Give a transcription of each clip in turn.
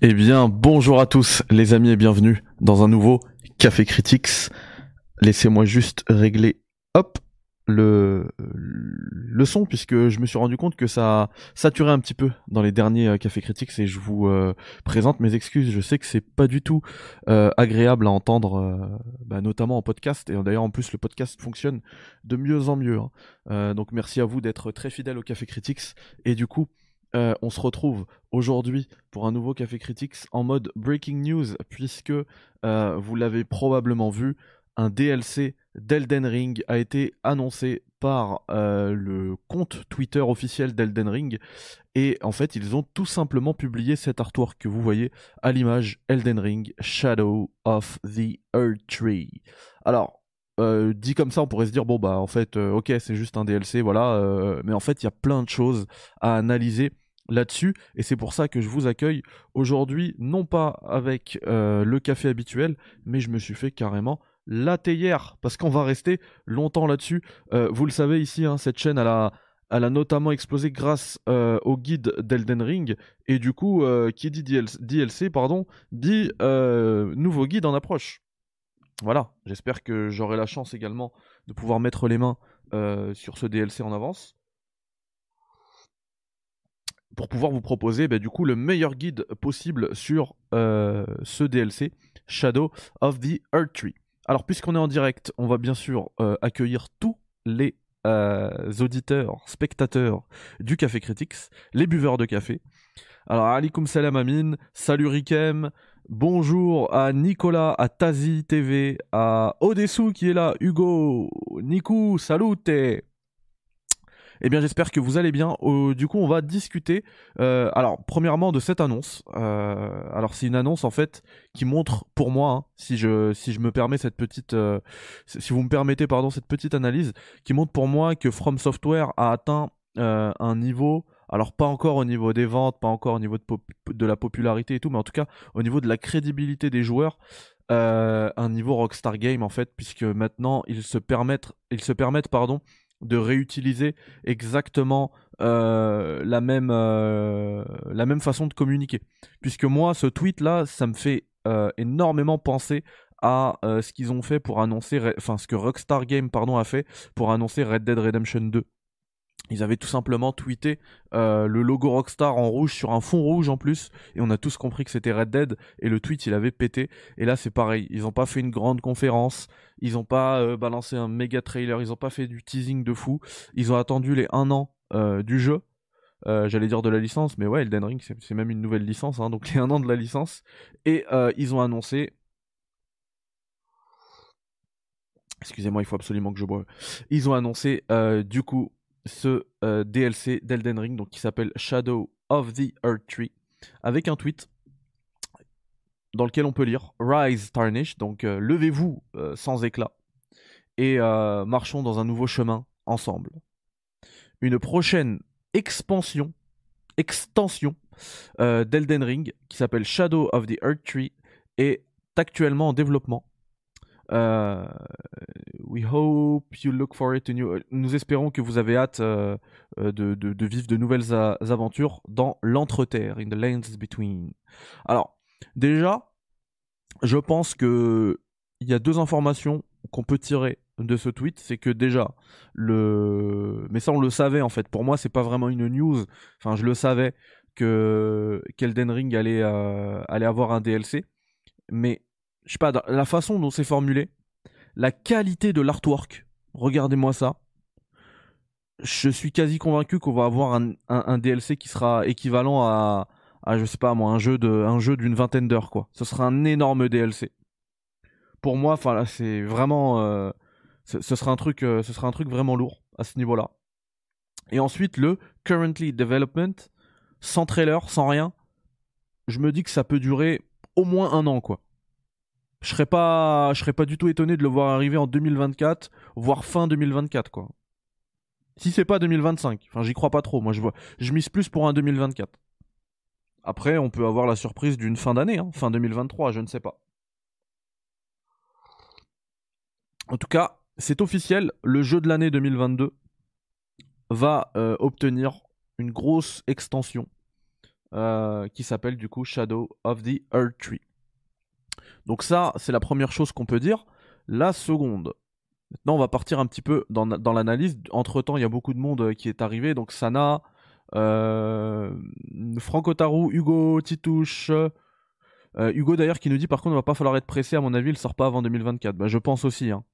Eh bien, bonjour à tous les amis et bienvenue dans un nouveau Café Critics. Laissez-moi juste régler, hop, le, le son puisque je me suis rendu compte que ça saturait un petit peu dans les derniers euh, Café Critics et je vous euh, présente mes excuses. Je sais que c'est pas du tout euh, agréable à entendre, bah, notamment en podcast et d'ailleurs en plus le podcast fonctionne de mieux en mieux. Hein. donc merci à vous d'être très fidèles au Café Critics et du coup euh, on se retrouve aujourd'hui pour un nouveau Café Critics en mode Breaking News, puisque euh, vous l'avez probablement vu, un DLC d'Elden Ring a été annoncé par euh, le compte Twitter officiel d'Elden Ring. Et en fait, ils ont tout simplement publié cet artwork que vous voyez à l'image Elden Ring Shadow of the Earth Tree. Alors, dit comme ça, on pourrait se dire bon bah en fait, ok, c'est juste un DLC, voilà. mais en fait, il y a plein de choses à analyser là-dessus et c'est pour ça que je vous accueille aujourd'hui non pas avec euh, le café habituel mais je me suis fait carrément la théière parce qu'on va rester longtemps là-dessus euh, vous le savez ici hein, cette chaîne elle a, elle a notamment explosé grâce euh, au guide d'Elden Ring et du coup qui dit DLC pardon dit nouveau guide en approche voilà j'espère que j'aurai la chance également de pouvoir mettre les mains sur ce DLC en avance pour pouvoir vous proposer bah, du coup le meilleur guide possible sur euh, ce DLC Shadow of the Earth Tree. Alors puisqu'on est en direct, on va bien sûr euh, accueillir tous les euh, auditeurs, spectateurs du Café Critics, les buveurs de café. Alors alikum salam amin, salut Rikem, bonjour à Nicolas, à Tazi TV, à Odessou qui est là, Hugo, Niku, salut eh bien, j'espère que vous allez bien. du coup, on va discuter. Euh, alors, premièrement, de cette annonce. Euh, alors, c'est une annonce en fait qui montre, pour moi, hein, si je si je me permets cette petite, euh, si vous me permettez, pardon, cette petite analyse, qui montre pour moi que From Software a atteint un niveau. Alors pas encore au niveau des ventes, pas encore au niveau de, la popularité et tout, mais en tout cas au niveau de la crédibilité des joueurs, un niveau Rockstar Game en fait, puisque maintenant ils se permettent, pardon, de réutiliser exactement euh, la même euh, la même façon de communiquer. Puisque moi ce tweet là ça me fait euh, énormément penser à ce qu'ils ont fait pour annoncer enfin ce que Rockstar Game pardon a fait pour annoncer Red Dead Redemption 2 ils avaient tout simplement tweeté euh, le logo Rockstar en rouge sur un fond rouge en plus, et on a tous compris que c'était Red Dead, et le tweet il avait pété. Et là c'est pareil, ils n'ont pas fait une grande conférence, ils n'ont pas euh, balancé un méga trailer, ils n'ont pas fait du teasing de fou, ils ont attendu les un an euh, du jeu, j'allais dire de la licence, mais ouais, Elden Ring c'est même une nouvelle licence, hein, donc les un an de la licence, et ils ont annoncé Excusez-moi, il faut absolument que je boive. Ils ont annoncé du coup ce euh, DLC d'Elden Ring donc qui s'appelle Shadow of the Earth Tree avec un tweet dans lequel on peut lire Rise Tarnish donc euh, levez-vous euh, sans éclat et marchons dans un nouveau chemin ensemble. Une prochaine expansion extension d'Elden Ring qui s'appelle Shadow of the Earth Tree est actuellement en développement we hope you look for it. Nous espérons que vous avez hâte euh, euh, de, vivre de nouvelles aventures dans l'entreterre, in the lands between. Alors, déjà, je pense que il y a deux informations qu'on peut tirer de ce tweet, c'est que déjà le, mais ça on le savait en fait. Pour moi, c'est pas vraiment une news. Enfin, je le savais que qu'Elden Ring allait allait avoir un DLC, mais je sais pas, la façon dont c'est formulé, la qualité de l'artwork, regardez-moi ça. Je suis quasi convaincu qu'on va avoir un, DLC qui sera équivalent à, à, je sais pas moi, un jeu d'une vingtaine d'heures quoi. Ce sera un énorme DLC. Pour moi, enfin c'est vraiment, euh, ce, sera un truc, euh, ce sera un truc vraiment lourd à ce niveau-là. Et ensuite le currently development, sans trailer, sans rien. Je me dis que ça peut durer au moins un an quoi je serais pas serais pas du tout étonné de le voir arriver en 2024 voire fin 2024 quoi. Si c'est pas 2025 enfin j'y crois pas trop moi je vois je mise plus pour un 2024 après on peut avoir la surprise d'une fin d'année hein, fin 2023 je ne sais pas. En tout cas c'est officiel le jeu de l'année 2022 va euh, obtenir une grosse extension qui s'appelle du coup Shadow of the Earth Tree. Donc ça, c'est la première chose qu'on peut dire. La seconde, maintenant on va partir un petit peu dans, l'analyse. Entre-temps, il y a beaucoup de monde qui est arrivé. Donc Sana, Franco Tarou, Hugo Titouche, euh, Hugo d'ailleurs qui nous dit par contre il va pas falloir être pressé à mon avis il sort pas avant 2024. Bah, je pense aussi. Hein.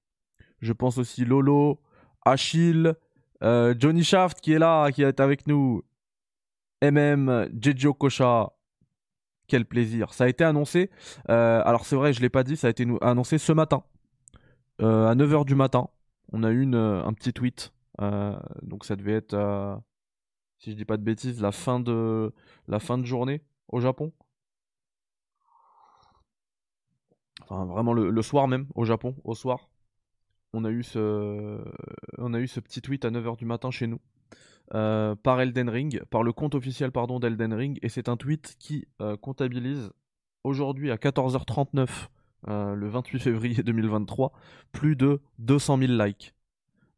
Je pense aussi Lolo, Achille, euh, Johnny Shaft qui est là, qui est avec nous, MM, Jejo Kocha. Quel plaisir. Ça a été annoncé. Euh, alors c'est vrai je l'ai pas dit, ça a été annoncé ce matin à 9h du matin. On a eu un petit tweet. donc ça devait être si je dis pas de bêtises la fin de la fin de journée au Japon. enfin vraiment le, soir même au Japon, au soir, on a eu ce, on a eu ce petit tweet à 9h du matin chez nous. Euh, par Elden Ring, par le compte officiel pardon d'Elden Ring, et c'est un tweet qui euh, comptabilise aujourd'hui à 14h39, euh, le 28 février 2023, plus de 200 000 likes.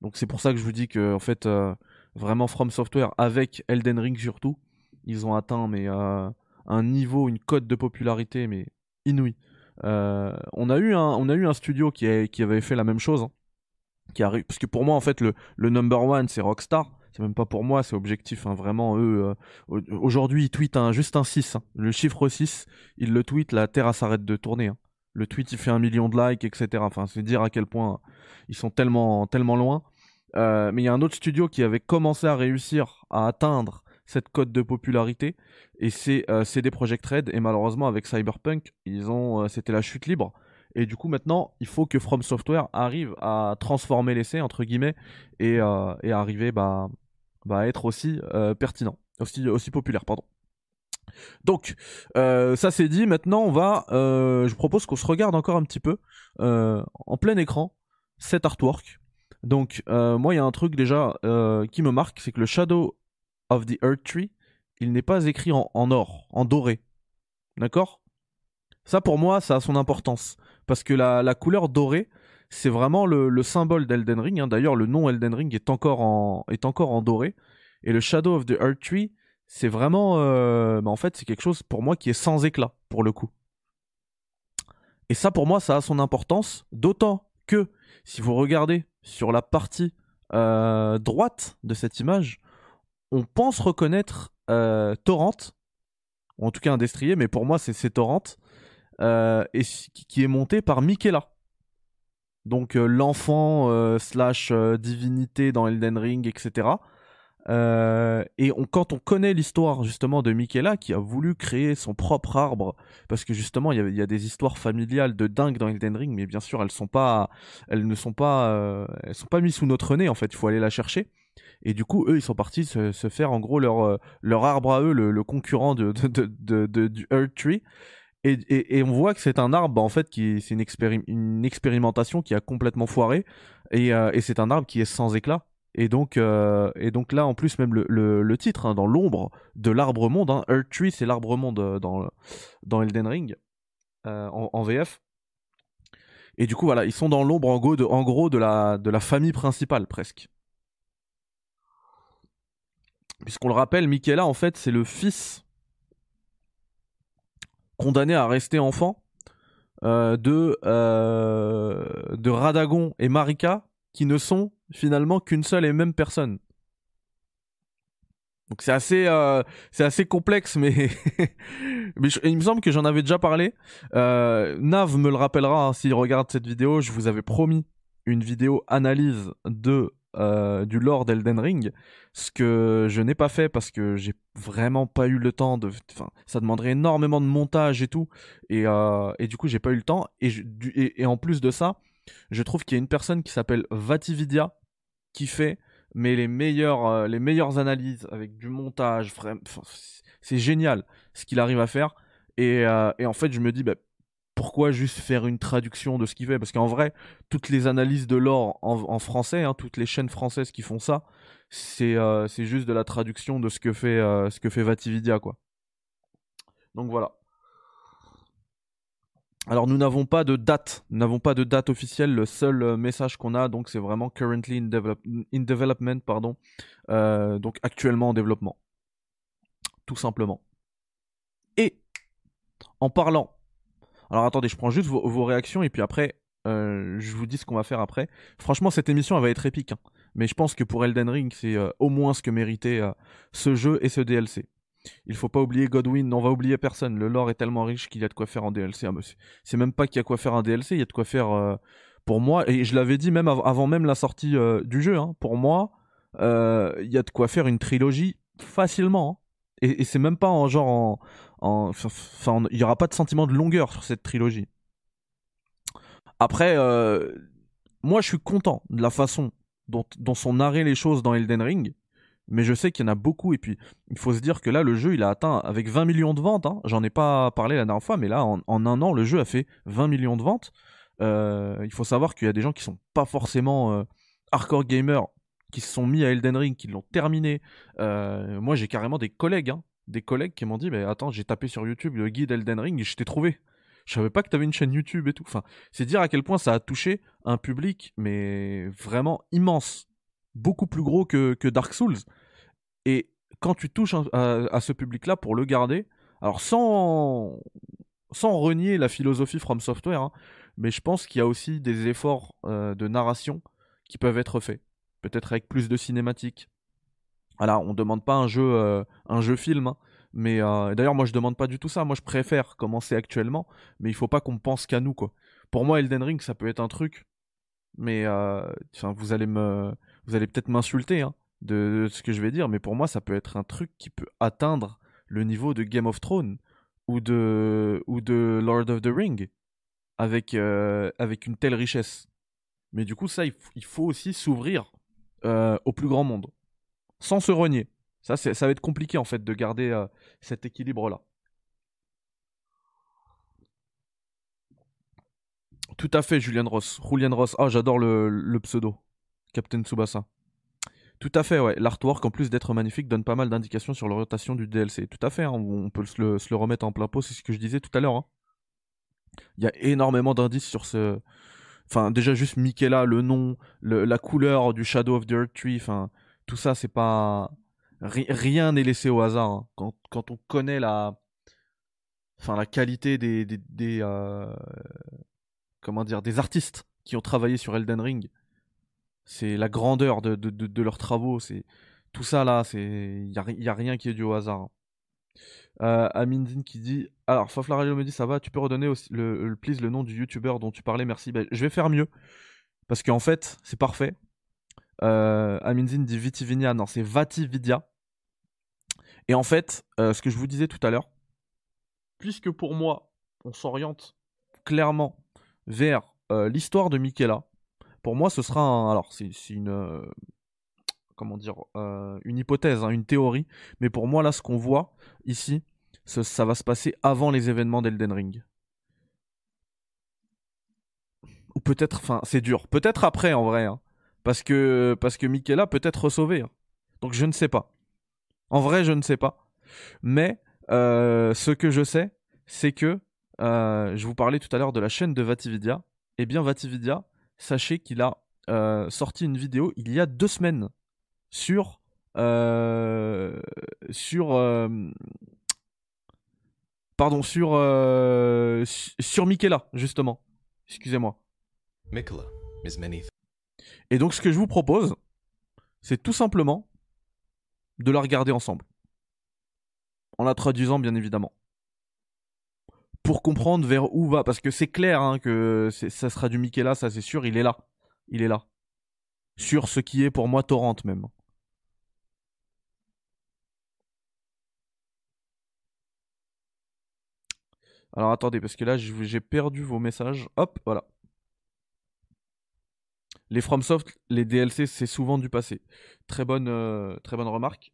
Donc c'est pour ça que je vous dis que en fait vraiment From Software avec Elden Ring surtout, ils ont atteint mais un niveau, une cote de popularité mais inouïe. On, a eu un, on a eu un studio qui, avait fait la même chose. Hein, qui arrive, parce que pour moi, en fait, le, le number one, c'est Rockstar. C'est même pas pour moi, c'est objectif. Hein, vraiment, eux, euh, aujourd'hui, ils tweetent juste un 6. Hein. Le chiffre 6, ils le tweetent, la Terre s'arrête de tourner. Le tweet, il fait un million de likes, etc. Enfin, c'est dire à quel point ils sont tellement, tellement loin. Euh, mais il y a un autre studio qui avait commencé à réussir à atteindre cette cote de popularité et c'est euh, CD Projekt Red et malheureusement avec Cyberpunk ils ont euh, c'était la chute libre et du coup maintenant il faut que From Software arrive à transformer l'essai entre guillemets et, euh, et arriver bah, à être aussi pertinent aussi aussi populaire pardon donc ça c'est dit maintenant on va je propose qu'on se regarde encore un petit peu en plein écran cet artwork donc moi il y a un truc déjà qui me marque c'est que le Shadow of the Earth Tree, il n'est pas écrit en, or, en doré. D'accord? Ça, pour moi, ça a son importance. Parce que la, couleur dorée, c'est vraiment le, symbole d'Elden Ring. Hein. D'ailleurs, le nom Elden Ring est encore, en, doré. Et le Shadow of the Earth Tree, c'est vraiment. Euh, bah, en fait, c'est quelque chose pour moi qui est sans éclat, pour le coup. Et ça, pour moi, ça a son importance. D'autant que, si vous regardez sur la partie euh, droite de cette image, on pense reconnaître euh, Torrent, en tout cas un destrier, mais pour moi c'est Torrent, et qui est monté par Michaela. Donc euh, l'enfant slash divinité dans Elden Ring, etc. et quand on connaît l'histoire justement de Michaela qui a voulu créer son propre arbre, parce que justement il y, a, des histoires familiales de dingue dans Elden Ring, mais bien sûr elles sont pas, elles ne sont pas, elles sont pas mises sous notre nez en fait. Il faut aller la chercher. Et du coup, eux, ils sont partis se, faire en gros leur, euh, arbre à eux, le, concurrent de, du Earth Tree. Et, on voit que c'est un arbre, en fait, qui c'est une, expérimentation qui a complètement foiré. Et, euh, et c'est un arbre qui est sans éclat. Et donc, euh, et donc là, en plus, même le, titre, hein, dans l'ombre de l'arbre monde, hein, Earth Tree, c'est l'arbre monde dans, dans Elden Ring, en, VF. Et du coup, voilà, ils sont dans l'ombre en gros de la famille principale, presque. Puisqu'on le rappelle, Michaela, en fait, c'est le fils condamné à rester enfant euh, de, euh, de Radagon et Marika, qui ne sont finalement qu'une seule et même personne. Donc c'est assez, euh, c'est assez complexe, mais, mais il me semble que j'en avais déjà parlé. Nav me le rappellera hein, s'il regarde cette vidéo. Je vous avais promis une vidéo analyse de euh, du lore d'Elden Ring, ce que je n'ai pas fait parce que j'ai vraiment pas eu le temps de. Enfin, ça demanderait énormément de montage et tout, et, euh, et du coup j'ai pas eu le temps. Et, et, en plus de ça, je trouve qu'il y a une personne qui s'appelle Vatividia qui fait mais les meilleures euh, les meilleures analyses avec du montage. c'est génial ce qu'il arrive à faire. Et, et en fait, je me dis, bah, pourquoi juste faire une traduction de ce qu'il fait? Parce qu'en vrai, toutes les analyses de l'or en, français, hein, toutes les chaînes françaises qui font ça, c'est euh, juste de la traduction de ce que fait, euh, ce que fait Vatividia, quoi. Donc voilà. Alors nous n'avons pas de date, nous n'avons pas de date officielle. Le seul euh, message qu'on a, donc, c'est vraiment currently in development, pardon. donc actuellement en développement, tout simplement. Et en parlant, alors attendez, je prends juste vos, réactions et puis après, euh, je vous dis ce qu'on va faire après. Franchement, cette émission, elle va être épique. Hein. Mais je pense que pour Elden Ring, c'est euh, au moins ce que méritait euh, ce jeu et ce DLC. Il faut pas oublier Godwin, on va oublier personne. Le lore est tellement riche qu'il y a de quoi faire en DLC. Ah, c'est même pas qu'il y a quoi faire en DLC, il y a de quoi faire pour moi. Et je l'avais dit même avant même la sortie du jeu. Hein. pour moi, il y a de quoi faire une trilogie facilement. Hein. Et, c'est même pas en genre en. Il y aura pas de sentiment de longueur sur cette trilogie. Après, euh, moi je suis content de la façon dont, sont narrées les choses dans Elden Ring. Mais je sais qu'il y en a beaucoup. Et puis, il faut se dire que là, le jeu, il a atteint avec 20 millions de ventes. Hein. J'en ai pas parlé la dernière fois, mais là, en, un an, le jeu a fait 20 millions de ventes. Euh, il faut savoir qu'il y a des gens qui sont pas forcément euh, hardcore gamers qui se sont mis à Elden Ring, qui l'ont terminé. Moi, j'ai carrément des collègues, hein, des collègues qui m'ont dit, mais attends, j'ai tapé sur YouTube le guide Elden Ring et je t'ai trouvé. Je savais pas que tu avais une chaîne YouTube et tout. Enfin, c'est dire à quel point ça a touché un public, mais vraiment immense, beaucoup plus gros que, que Dark Souls. Et quand tu touches à, ce public-là pour le garder, alors sans sans renier la philosophie From Software, hein, mais je pense qu'il y a aussi des efforts euh, de narration qui peuvent être faits peut-être avec plus de cinématiques. Voilà, on demande pas un jeu, euh, un jeu film, hein. mais euh, d'ailleurs moi je demande pas du tout ça. Moi je préfère commencer actuellement, mais il faut pas qu'on pense qu'à nous quoi. Pour moi Elden Ring ça peut être un truc, mais euh, vous allez peut-être m'insulter hein, de, ce que je vais dire, mais pour moi ça peut être un truc qui peut atteindre le niveau de Game of Thrones ou de ou de Lord of the Ring avec avec une telle richesse. Mais du coup ça il faut aussi s'ouvrir au plus grand monde, sans se renier. Ça, ça va être compliqué en fait de garder euh, cet équilibre-là. Tout à fait, Julian Ross. Julian Ross. Ah, j'adore le, pseudo. Captain Tsubasa. Tout à fait, ouais. L'artwork, en plus d'être magnifique, donne pas mal d'indications sur l'orientation du DLC. Tout à fait, hein. on peut se le, remettre en plein pot, c'est ce que je disais tout à l'heure. Hein. Il y a énormément d'indices sur ce, Enfin, déjà juste Michaela, le nom, la couleur du Shadow of the Earth Tree, enfin, tout ça, c'est pas. rien n'est laissé au hasard. Hein. Quand, on connaît la. Enfin, la qualité des. des, euh, comment dire Des artistes qui ont travaillé sur Elden Ring. C'est la grandeur de, de, leurs travaux. C'est Tout ça là, il n'y a, y a rien qui est dû au hasard. Hein. Euh, Amindine qui dit Alors, Fafla Radio me dit Ça va, tu peux redonner aussi le, le, please, le nom du youtubeur dont tu parlais, merci. Ben, je vais faire mieux. Parce qu'en fait, c'est parfait. Euh, Amindine dit Vitivinia, non, c'est Vatividia. Et en fait, euh, ce que je vous disais tout à l'heure, puisque pour moi, on s'oriente clairement vers euh, l'histoire de Michaela, pour moi, ce sera un. Alors, c'est une comment dire, euh, une hypothèse, hein, une théorie. Mais pour moi, là, ce qu'on voit ici, ça, va se passer avant les événements d'Elden Ring. Ou peut-être, enfin, c'est dur. Peut-être après, en vrai. Hein. Parce que, parce que Michaela peut être sauvée. Hein. Donc je ne sais pas. En vrai, je ne sais pas. Mais euh, ce que je sais, c'est que euh, je vous parlais tout à l'heure de la chaîne de Vatividia. Eh bien, Vatividia, sachez qu'il a sorti une vidéo il y a deux semaines sur euh, sur euh, pardon sur euh, sur Michaela justement. Excusez-moi. Et donc ce que je vous propose, c'est tout simplement de la regarder ensemble. En la traduisant bien évidemment. Pour comprendre vers où va, parce que c'est clair hein, que ça sera du Michaela, ça c'est sûr, il est là. Il est là. Sur ce qui est pour moi Torrent même. Alors attendez, parce que là j'ai perdu vos messages. Hop, voilà. Les FromSoft, les DLC, c'est souvent du passé. Très bonne, euh, très bonne remarque.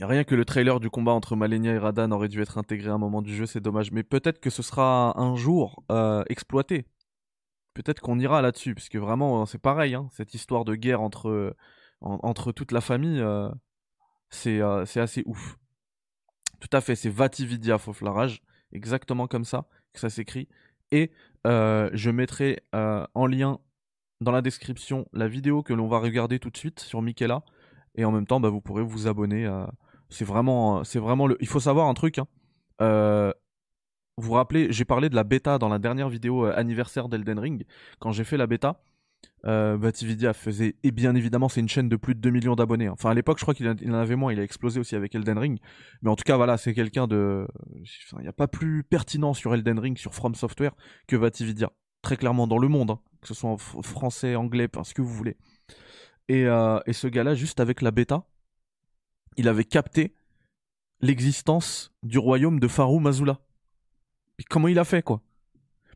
Rien que le trailer du combat entre Malenia et Radan aurait dû être intégré à un moment du jeu, c'est dommage. Mais peut-être que ce sera un jour euh, exploité. Peut-être qu'on ira là-dessus, parce que vraiment, c'est pareil, hein, cette histoire de guerre entre, entre toute la famille, euh, c'est assez ouf. Tout à fait, c'est Vatividia Foflarage, exactement comme ça que ça s'écrit. Et euh, je mettrai euh, en lien dans la description la vidéo que l'on va regarder tout de suite sur Michaela. Et en même temps, bah, vous pourrez vous abonner. À... C'est vraiment, c'est vraiment le. Il faut savoir un truc. Hein. Euh, vous vous rappelez, j'ai parlé de la bêta dans la dernière vidéo euh, anniversaire d'Elden Ring. Quand j'ai fait la bêta, euh, faisait, et bien évidemment, c'est une chaîne de plus de 2 millions d'abonnés. Enfin, à l'époque, je crois qu'il en avait moins, il a explosé aussi avec Elden Ring. Mais en tout cas, voilà, c'est quelqu'un de. il n'y a pas plus pertinent sur Elden Ring, sur From Software, que Vatividia. Très clairement, dans le monde, hein. que ce soit en français, anglais, ce que vous voulez. Et, euh, et ce gars-là, juste avec la bêta, il avait capté l'existence du royaume de Faru Mazula comment il a fait, quoi?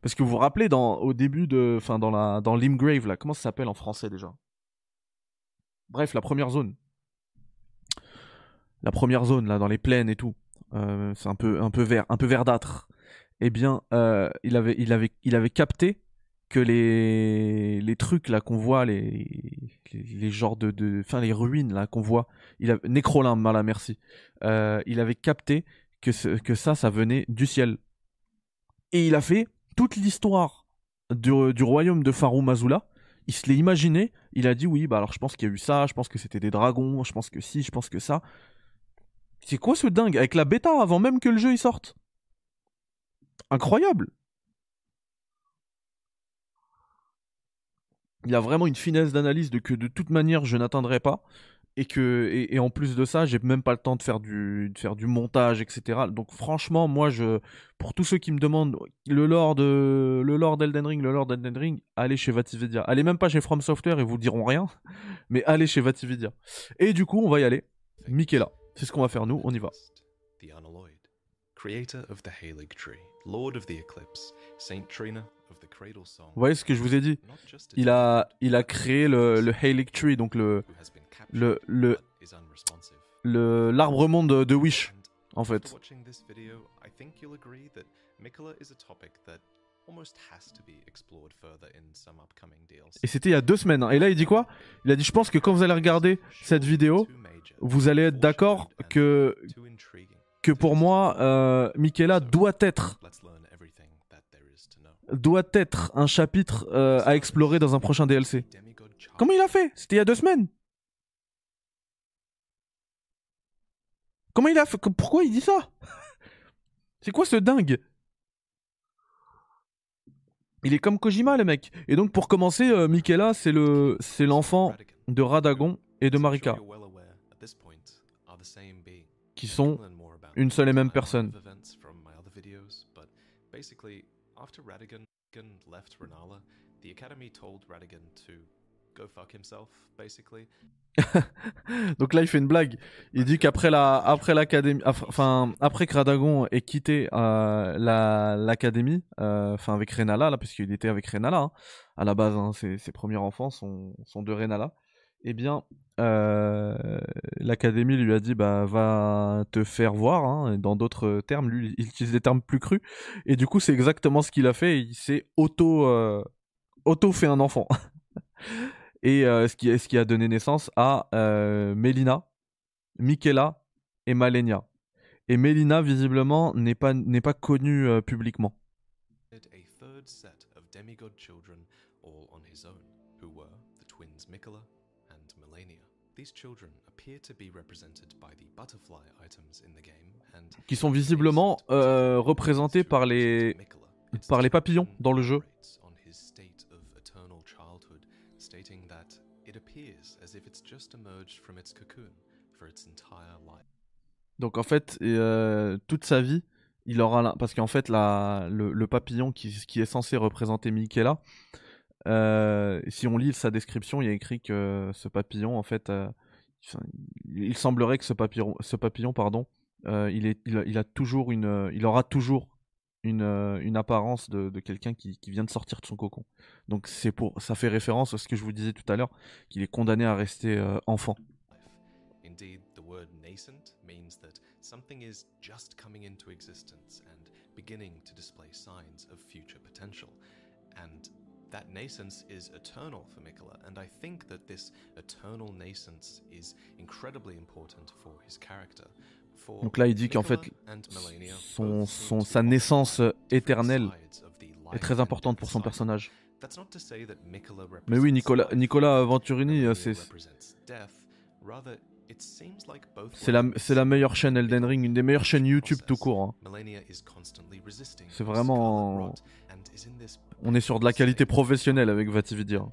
Parce que vous vous rappelez, au début de. Enfin, dans, la, dans Limgrave, là, comment ça s'appelle en français déjà? Bref, la première zone. La première zone, là, dans les plaines et tout. Euh, c'est un peu, un peu vert, un peu verdâtre. Eh bien, euh, il, avait, il, avait, il avait capté que les, les trucs là qu'on voit, les, les, genres de, enfin les ruines là qu'on voit, il a, Nécrolimbe, là, merci. Euh, il avait capté que, que ça, ça venait du ciel. Et il a fait toute l'histoire du, royaume de Faru Mazula. Il se l'est imaginé. Il a dit oui, bah alors je pense qu'il y a eu ça, je pense que c'était des dragons, je pense que si, je pense que ça. C'est quoi ce dingue Avec la bêta avant même que le jeu y sorte? Incroyable. Il a vraiment une finesse d'analyse de que de toute manière je n'atteindrai pas et que et, en plus de ça j'ai même pas le temps de faire du de faire du montage etc donc franchement moi je pour tous ceux qui me demandent le lore de le lore d'Elden Ring le lore d'Elden Ring allez chez Vatividia allez même pas chez From Software et vous diront rien mais allez chez Vatividia et du coup on va y aller. Michaela c'est ce qu'on va faire nous on y va. Creator of the Tree, Lord of the Eclipse, Saint Trina vous voyez ce que je vous ai dit? Il a, il a créé le, le Tree, donc le, le, le, le l'arbre monde de, Wish, en fait. Et c'était il y a deux semaines. Hein. Et là, il dit quoi? Il a dit, je pense que quand vous allez regarder cette vidéo, vous allez être d'accord que que pour moi, euh, Michaela doit être doit être un chapitre euh, à explorer dans un prochain DLC. Comment il a fait? C'était il y a deux semaines. Comment il a fait Pourquoi il dit ça? C'est quoi ce dingue? Il est comme Kojima le mec. Et donc pour commencer, euh, Michaela c'est le c'est l'enfant de Radagon et de Marika qui sont une seule et même personne. After Radigan left the Academy told to go fuck himself, basically. Donc là, il fait une blague. Il dit qu'après la, après l'académie, enfin après que Radagon ait quitté euh, la l'académie, euh, enfin avec Renala là, parce qu'il était avec Renala hein, à la base, hein, ses, ses, premiers enfants sont, sont de Renala eh bien, euh, l'académie lui a dit bah va te faire voir. Hein, dans d'autres termes, lui, il utilise des termes plus crus. Et du coup, c'est exactement ce qu'il a fait. Il s'est auto, auto fait un enfant. et euh, ce, qui, ce qui a donné naissance à Melina, Michaela et Malenia. Et Melina, visiblement, n'est pas, n'est pas connue publiquement. Qui sont visiblement euh, représentés par les par les papillons dans le jeu. Donc en fait, euh, toute sa vie, il aura parce qu'en fait la, le, papillon qui, qui, est censé représenter Michaela, euh, si on lit sa description, il y a écrit que ce papillon, en fait, euh, il semblerait que ce papillon, ce papillon pardon, euh, il, est, il, a, toujours une, il aura toujours une, une apparence de, de quelqu'un qui, qui, vient de sortir de son cocon. Donc c'est pour, ça fait référence à ce que je vous disais tout à l'heure, qu'il est condamné à rester enfant. Indeed, the word nascent means that something is just coming into existence and beginning to display signs of future potential. And that nascence is eternal for Mikola, and I think that this eternal nascence is incredibly important for his character. Donc là, il dit qu'en fait, son, son, sa naissance éternelle est très importante pour son personnage. Mais oui, Nicolas, Nicolas Venturini, c'est C'est la, la meilleure chaîne Elden Ring, une des meilleures chaînes YouTube tout court. hein. C'est vraiment. On est sur de la qualité professionnelle avec Vatividia.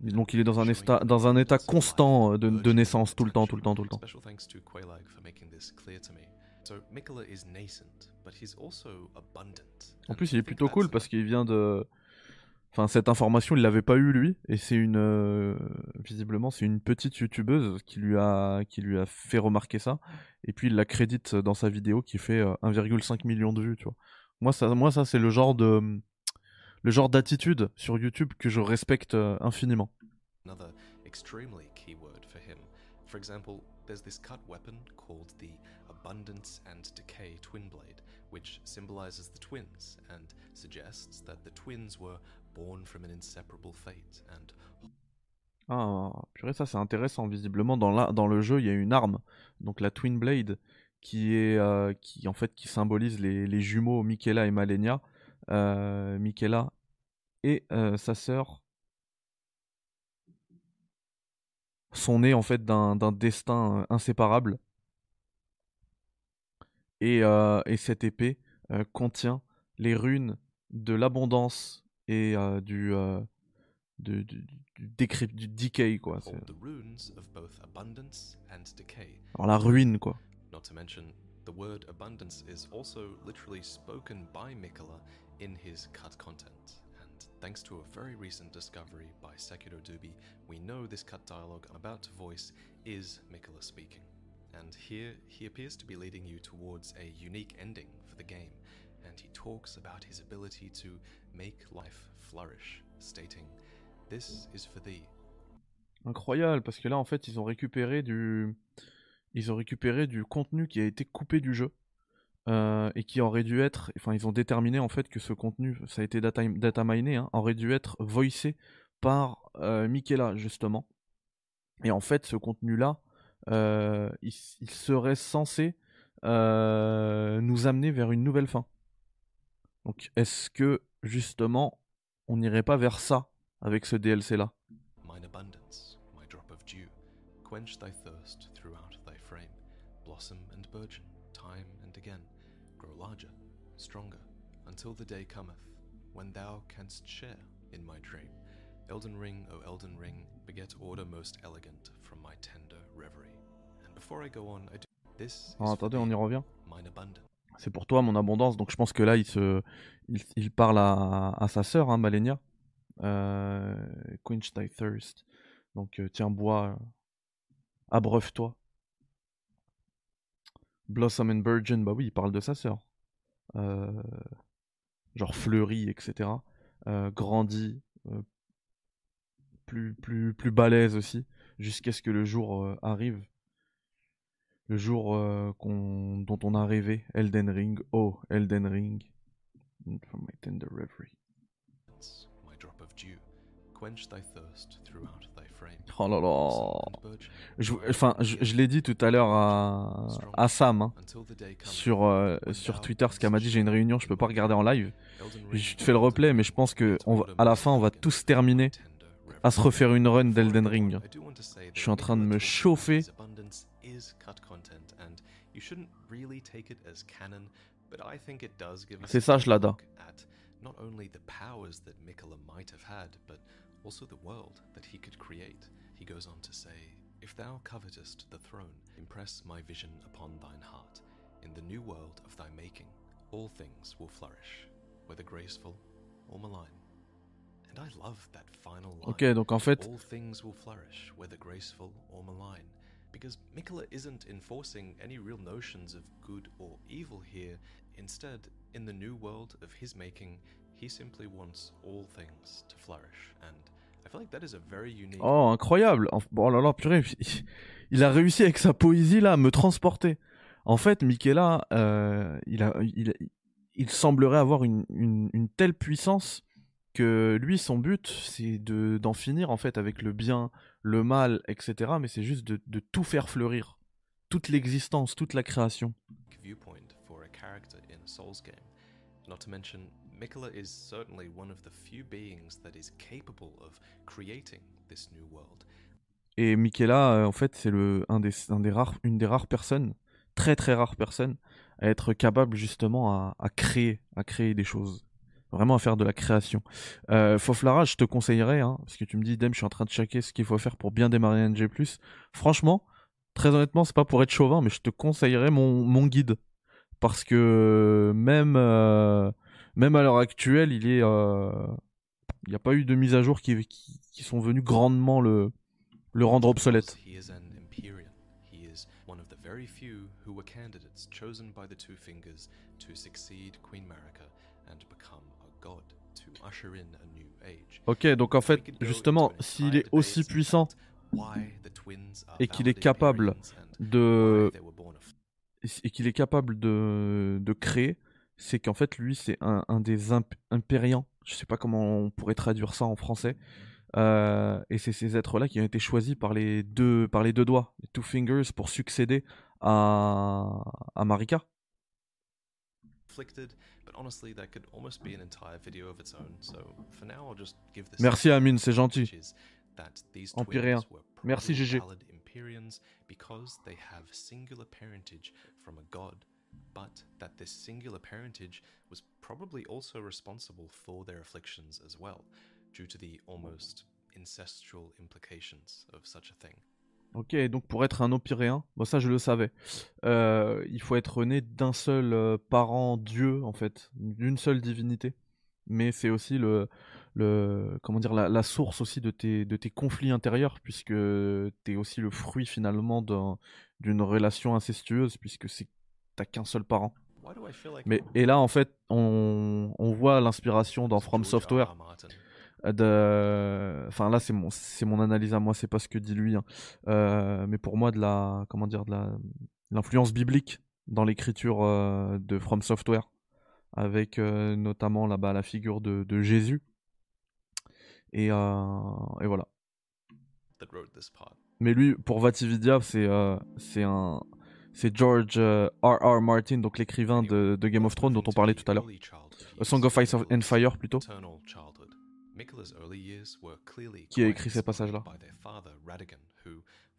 Donc il est dans un état, dans un état constant euh, de, de naissance tout le temps, tout le temps, tout le temps. En plus, il est plutôt cool parce qu'il vient de. Enfin, cette information, il l'avait pas eu lui, et c'est une. euh, Visiblement, c'est une petite youtubeuse qui lui, a... qui lui a fait remarquer ça, et puis il la crédite dans sa vidéo qui fait euh, 1,5 million de vues, tu vois. Moi, ça, moi, ça c'est le genre de. Le genre d'attitude sur YouTube que je respecte euh, infiniment. another extremely key word for him. For example, there's this cut weapon called the Abundance and Decay Twin Blade, which symbolizes the twins and suggests that the twins were born from an inseparable fate and Ah, purée, ça c'est intéressant. Visiblement, dans, la, dans le jeu, il y a une arme, donc la Twin Blade, qui est euh, qui en fait qui symbolise les, les jumeaux Michaela et Malenia. Euh, Michaela et euh, sa sœur sont nés en fait d'un destin euh, inséparable. Et, et cette épée contient les runes de l'abondance et euh, du, euh, du, du, du decay, quoi. C'est- hold the runes of both abundance and decay. Alors la ruine, quoi. Not to mention, the word abundance is also literally spoken by Mikola in his cut content. And thanks to a very recent discovery by Sekiro Dubi, we know this cut dialogue I'm about to voice is Mikola speaking. And here, he appears to be leading you towards a unique ending for the game, and he talks about his ability to make life flourish, stating, This is for thee. Incroyable, parce que là, en fait, ils ont récupéré du, ils ont récupéré du contenu qui a été coupé du jeu euh, et qui aurait dû être, enfin, ils ont déterminé en fait que ce contenu, ça a été data, data miné, hein, aurait dû être voicé par euh, Michaela justement. Et en fait, ce contenu-là, euh, il, il serait censé nous amener vers une nouvelle fin. Donc, est-ce que justement, on n'irait pas vers ça avec ce DLC-là quench thy thirst throughout thy frame, blossom and burgeon, time again, grow larger, stronger, until the day cometh, when thou canst share in my dream. Elden Ring, O Elden Ring, beget order most elegant from my tender reverie. And before I go on, I do this is for Attendez, on y revient. C'est pour toi, mon abondance. Donc je pense que là, il, se, il, il parle à, à sa sœur, hein, Malenia. Euh, Quench thy thirst. Donc euh, tiens, bois. euh, Abreuve-toi. Blossom and Virgin, bah oui, il parle de sa sœur. Euh, genre fleurie, etc. Euh, grandit. euh, plus, plus, plus balèze aussi. Jusqu'à ce que le jour euh, arrive le jour dont on a rêvé, Elden Ring, oh Elden Ring, reverie. My drop of dew, Oh là là. Je, enfin, je, l'ai dit tout à l'heure à, à Sam hein, sur, euh, sur Twitter, ce qu'elle m'a dit. J'ai une réunion, je peux pas regarder en live. Je te fais le replay, mais je pense que on va- à la fin, on va tous terminer à se refaire une run d'Elden Ring. Je suis en train de me chauffer. C'est ça, je l'ada. Look at not only the powers that Mikola might have had, but also the world that he could create. He goes on to say, If thou covetest the throne, impress my vision upon thine heart. In the new world of thy making, all things will flourish, whether graceful or malign. And I love that final line. Ok, donc en fait, All things will flourish, whether graceful or malign. Because Mikola isn't enforcing any real notions of good or evil here. Instead, in the new world of his making, he simply wants all things to flourish. And I feel like that is a very unique. oh incroyable. Bon oh là là, purée, il a réussi avec sa poésie là à me transporter. En fait, Michaela, euh, il, a, il, il semblerait avoir une, une, une telle puissance que lui, son but, c'est de d'en finir en fait avec le bien, le mal, etc. Mais c'est juste de, de tout faire fleurir, toute l'existence, toute la création. viewpoint for a character in a Souls game. Not to mention, Mikola is certainly one of the few beings that is capable of creating this new world. Et Michaela, euh, en fait, c'est le un des, rares, une des rares personnes, très très rares personnes, à être capable justement à, créer, à créer des choses. Vraiment à faire de la création. Euh, Foflara, je te conseillerais, hein, parce que tu me dis, Dem, je suis en train de checker ce qu'il faut faire pour bien démarrer NG+. Franchement, très honnêtement, c'est pas pour être chauvin, mais je te conseillerais mon, mon guide. Parce que même, euh, même à l'heure actuelle, il est, euh, il n'y a pas eu de mise à jour qui, qui, qui sont venues grandement le, le rendre obsolète. He is an Empyrean. He is one of the very few who were candidates chosen by the Two Fingers to succeed Queen Marika and become a god, to usher in a new age. Ok, donc en fait, justement, s'il est aussi puissant et qu'il est capable de et qu'il est capable de, de créer, c'est qu'en fait lui c'est un, un des imp impériants. Je sais pas comment on pourrait traduire ça en français. Euh, et c'est ces êtres-là qui ont été choisis par les deux par les deux doigts, les two fingers, pour succéder à à Marika. Merci Amine, c'est gentil. were Merci, GG. valid Empyreans because they have singular parentage from a god, but that this singular parentage was probably also responsible for their afflictions as well, due to the almost incestual implications of such a thing. Ok, donc pour être un Opyréen, bon ça je le savais, euh, il faut être né d'un seul euh, parent Dieu en fait, d'une seule divinité. Mais c'est aussi le, le comment dire la, la source aussi de tes de tes conflits intérieurs puisque t'es aussi le fruit finalement d'un- d'une relation incestueuse puisque c'est t'as qu'un seul parent. Mais et là en fait on, on voit l'inspiration dans From. Software de enfin là c'est mon c'est mon analyse à moi c'est pas ce que dit lui hein. Euh, mais pour moi de la comment dire de la l'influence biblique dans l'écriture euh, de From Software avec euh, notamment là-bas la figure de, de Jésus et, euh, et voilà that wrote this part. mais lui pour Vatividia c'est euh, c'est un c'est George euh, R. Martin donc l'écrivain de, de Game of Thrones dont on parlait tout à l'heure A Song of Ice and Fire plutôt Qui a écrit ces passages-là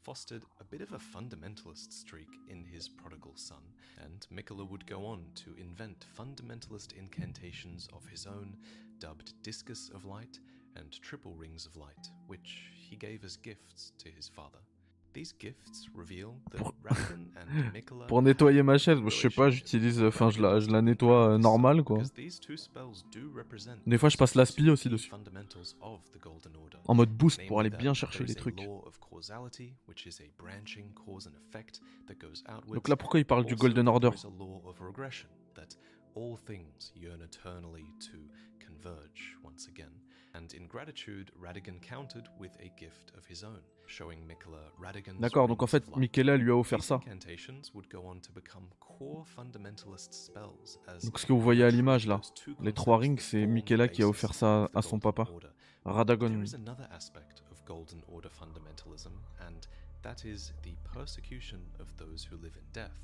fostered a bit of a fundamentalist streak in his prodigal son, and Mikkela would go on to invent fundamentalist incantations of his own, dubbed Discus of Light and Triple Rings of Light, which he gave as gifts to his father. Pour nettoyer ma chaise je sais pas j'utilise enfin je la je la nettoie euh, normale quoi. Des fois, je passe l'aspi aussi dessus. en mode boost pour aller bien chercher les trucs. donc là pourquoi il parle du Golden Order All things yearn eternally to converge once again. And in gratitude, Radigan countered with a gift of his own, showing Mikkela Radigan's D'accord, donc en fait, of. Michela lui a offert ça. incantations would go on to become core fundamentalist spells Donc ce que vous voyez à l'image là, les trois rings, c'est Michela qui a offert ça à son papa. Radagon. There is another aspect of Golden Order fundamentalism, and that is the persecution of those who live in death.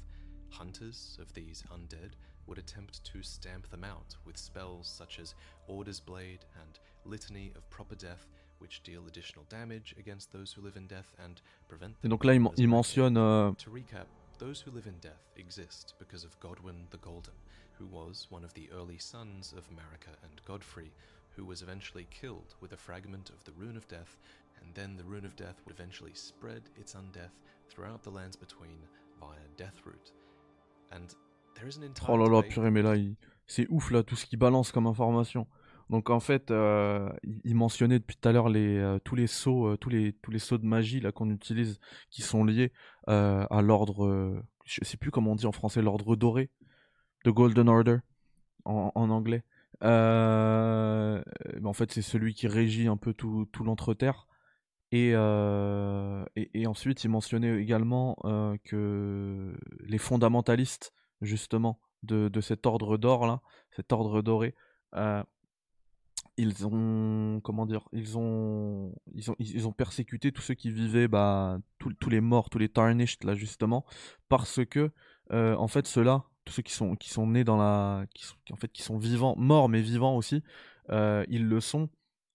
Hunters of these undead would attempt to stamp them out with spells such as Order's Blade and Litany of Proper Death, which deal additional damage against those who live in death and prevent Et donc là, il, il mentionne euh, To recap, those who live in death exist because of Godwin the Golden, who was one of the early sons of Marika and Godfrey, who was eventually killed with a fragment of the Rune of Death, and then the Rune of Death would eventually spread its undeath throughout the lands between via Deathroot. And there is an entire Oh là là, purée, mais là, il- c'est ouf là, tout ce qu'il balance comme information. Donc en fait, euh, il- mentionnait depuis tout à l'heure euh, tous les sauts, euh, tous les tous de magie là qu'on utilise, qui sont liés à l'ordre, je sais plus comment on dit en français, l'ordre doré, de Golden Order en, en anglais. Mais en fait, c'est celui qui régit un peu tout tout l'entreterre. Et, et, ensuite, il mentionnait également que les fondamentalistes, justement, de, de cet ordre d'or là, cet ordre doré, ils ont comment dire, ils ont ils ont ils ont persécuté tous ceux qui vivaient, bah, tous les morts, tous les tarnished là justement, parce que euh, en fait ceux-là, tous ceux qui sont qui sont nés dans la, qui sont, en fait qui sont vivants, morts mais vivants aussi, euh, ils le sont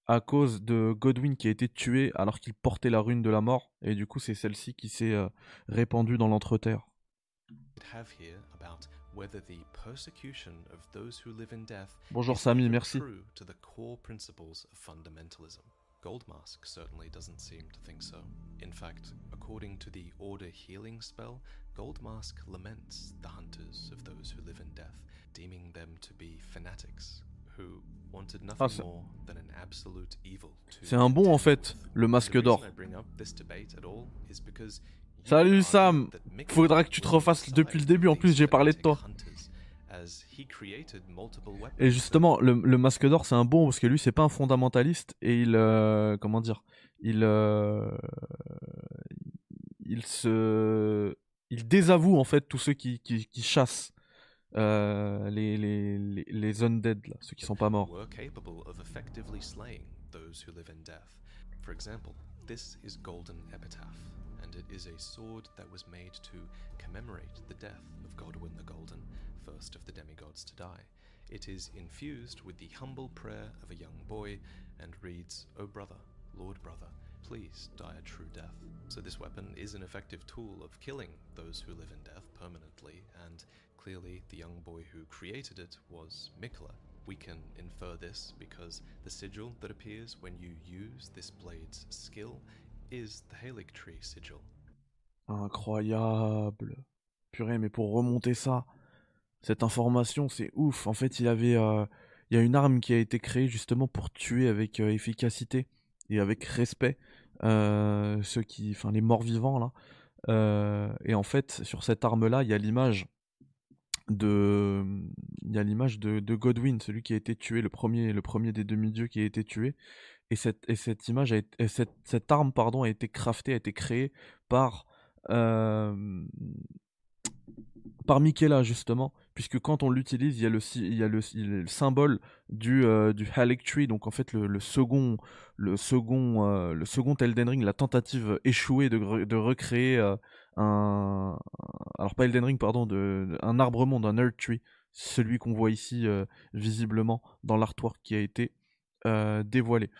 à cause de Godwin qui a été tué alors qu'il portait la rune de la mort. Et du coup, c'est celle-ci qui s'est euh, répandue dans l'entreterre. Have here about whether the persecution of those who live in death Bonjour is Samy, merci. true to the core principles of fundamentalism. Goldmask certainly doesn't seem to think so. In fact, according to the Order healing spell, Goldmask laments the hunters of those who live in death, deeming them to be fanatics who wanted nothing ah, c'est- more than an absolute evil. to C'est un bon en fait, le masque d'or. Salut Sam, faudra que tu te refasses depuis le début, en plus, j'ai parlé de toi. Et justement, le, le masque d'or, c'est un bon parce que lui, c'est pas un fondamentaliste. Et il, euh, comment dire, il, euh, il se, il désavoue en fait tous ceux qui, qui, qui chassent euh, les, les, les, les undead, là, ceux qui sont pas morts. And it is a sword that was made to commemorate the death of Godwin the Golden, first of the demigods to die. It is infused with the humble prayer of a young boy and reads, O brother, Lord brother, please die a true death. So this weapon is an effective tool of killing those who live in death permanently, and clearly the young boy who created it was Mikla. We can infer this because the sigil that appears when you use this blade's skill is the Tree sigil? Incroyable. Purée, mais pour remonter ça, cette information, c'est ouf. En fait, il avait, euh, y a une arme qui a été créée justement pour tuer avec euh, efficacité et avec respect euh, ceux qui, enfin, les morts vivants là. Et en fait, sur cette arme-là, il y a l'image de, y l'image de, de Godwin, celui qui a été tué, le premier, le premier des demi-dieux qui a été tué. Et cette, et cette image, cette, arme, pardon, a été craftée, a été créée par par Michaela justement, puisque quand on l'utilise, il y a le, le, symbole du, euh, du Halig Tree, donc en fait le, second, le second, le second Elden Ring, la tentative échouée de, re- de recréer un, alors pas Elden Ring, pardon, de, un arbre monde, un Earth Tree, celui qu'on voit ici visiblement dans l'artwork qui a été euh, dévoilé.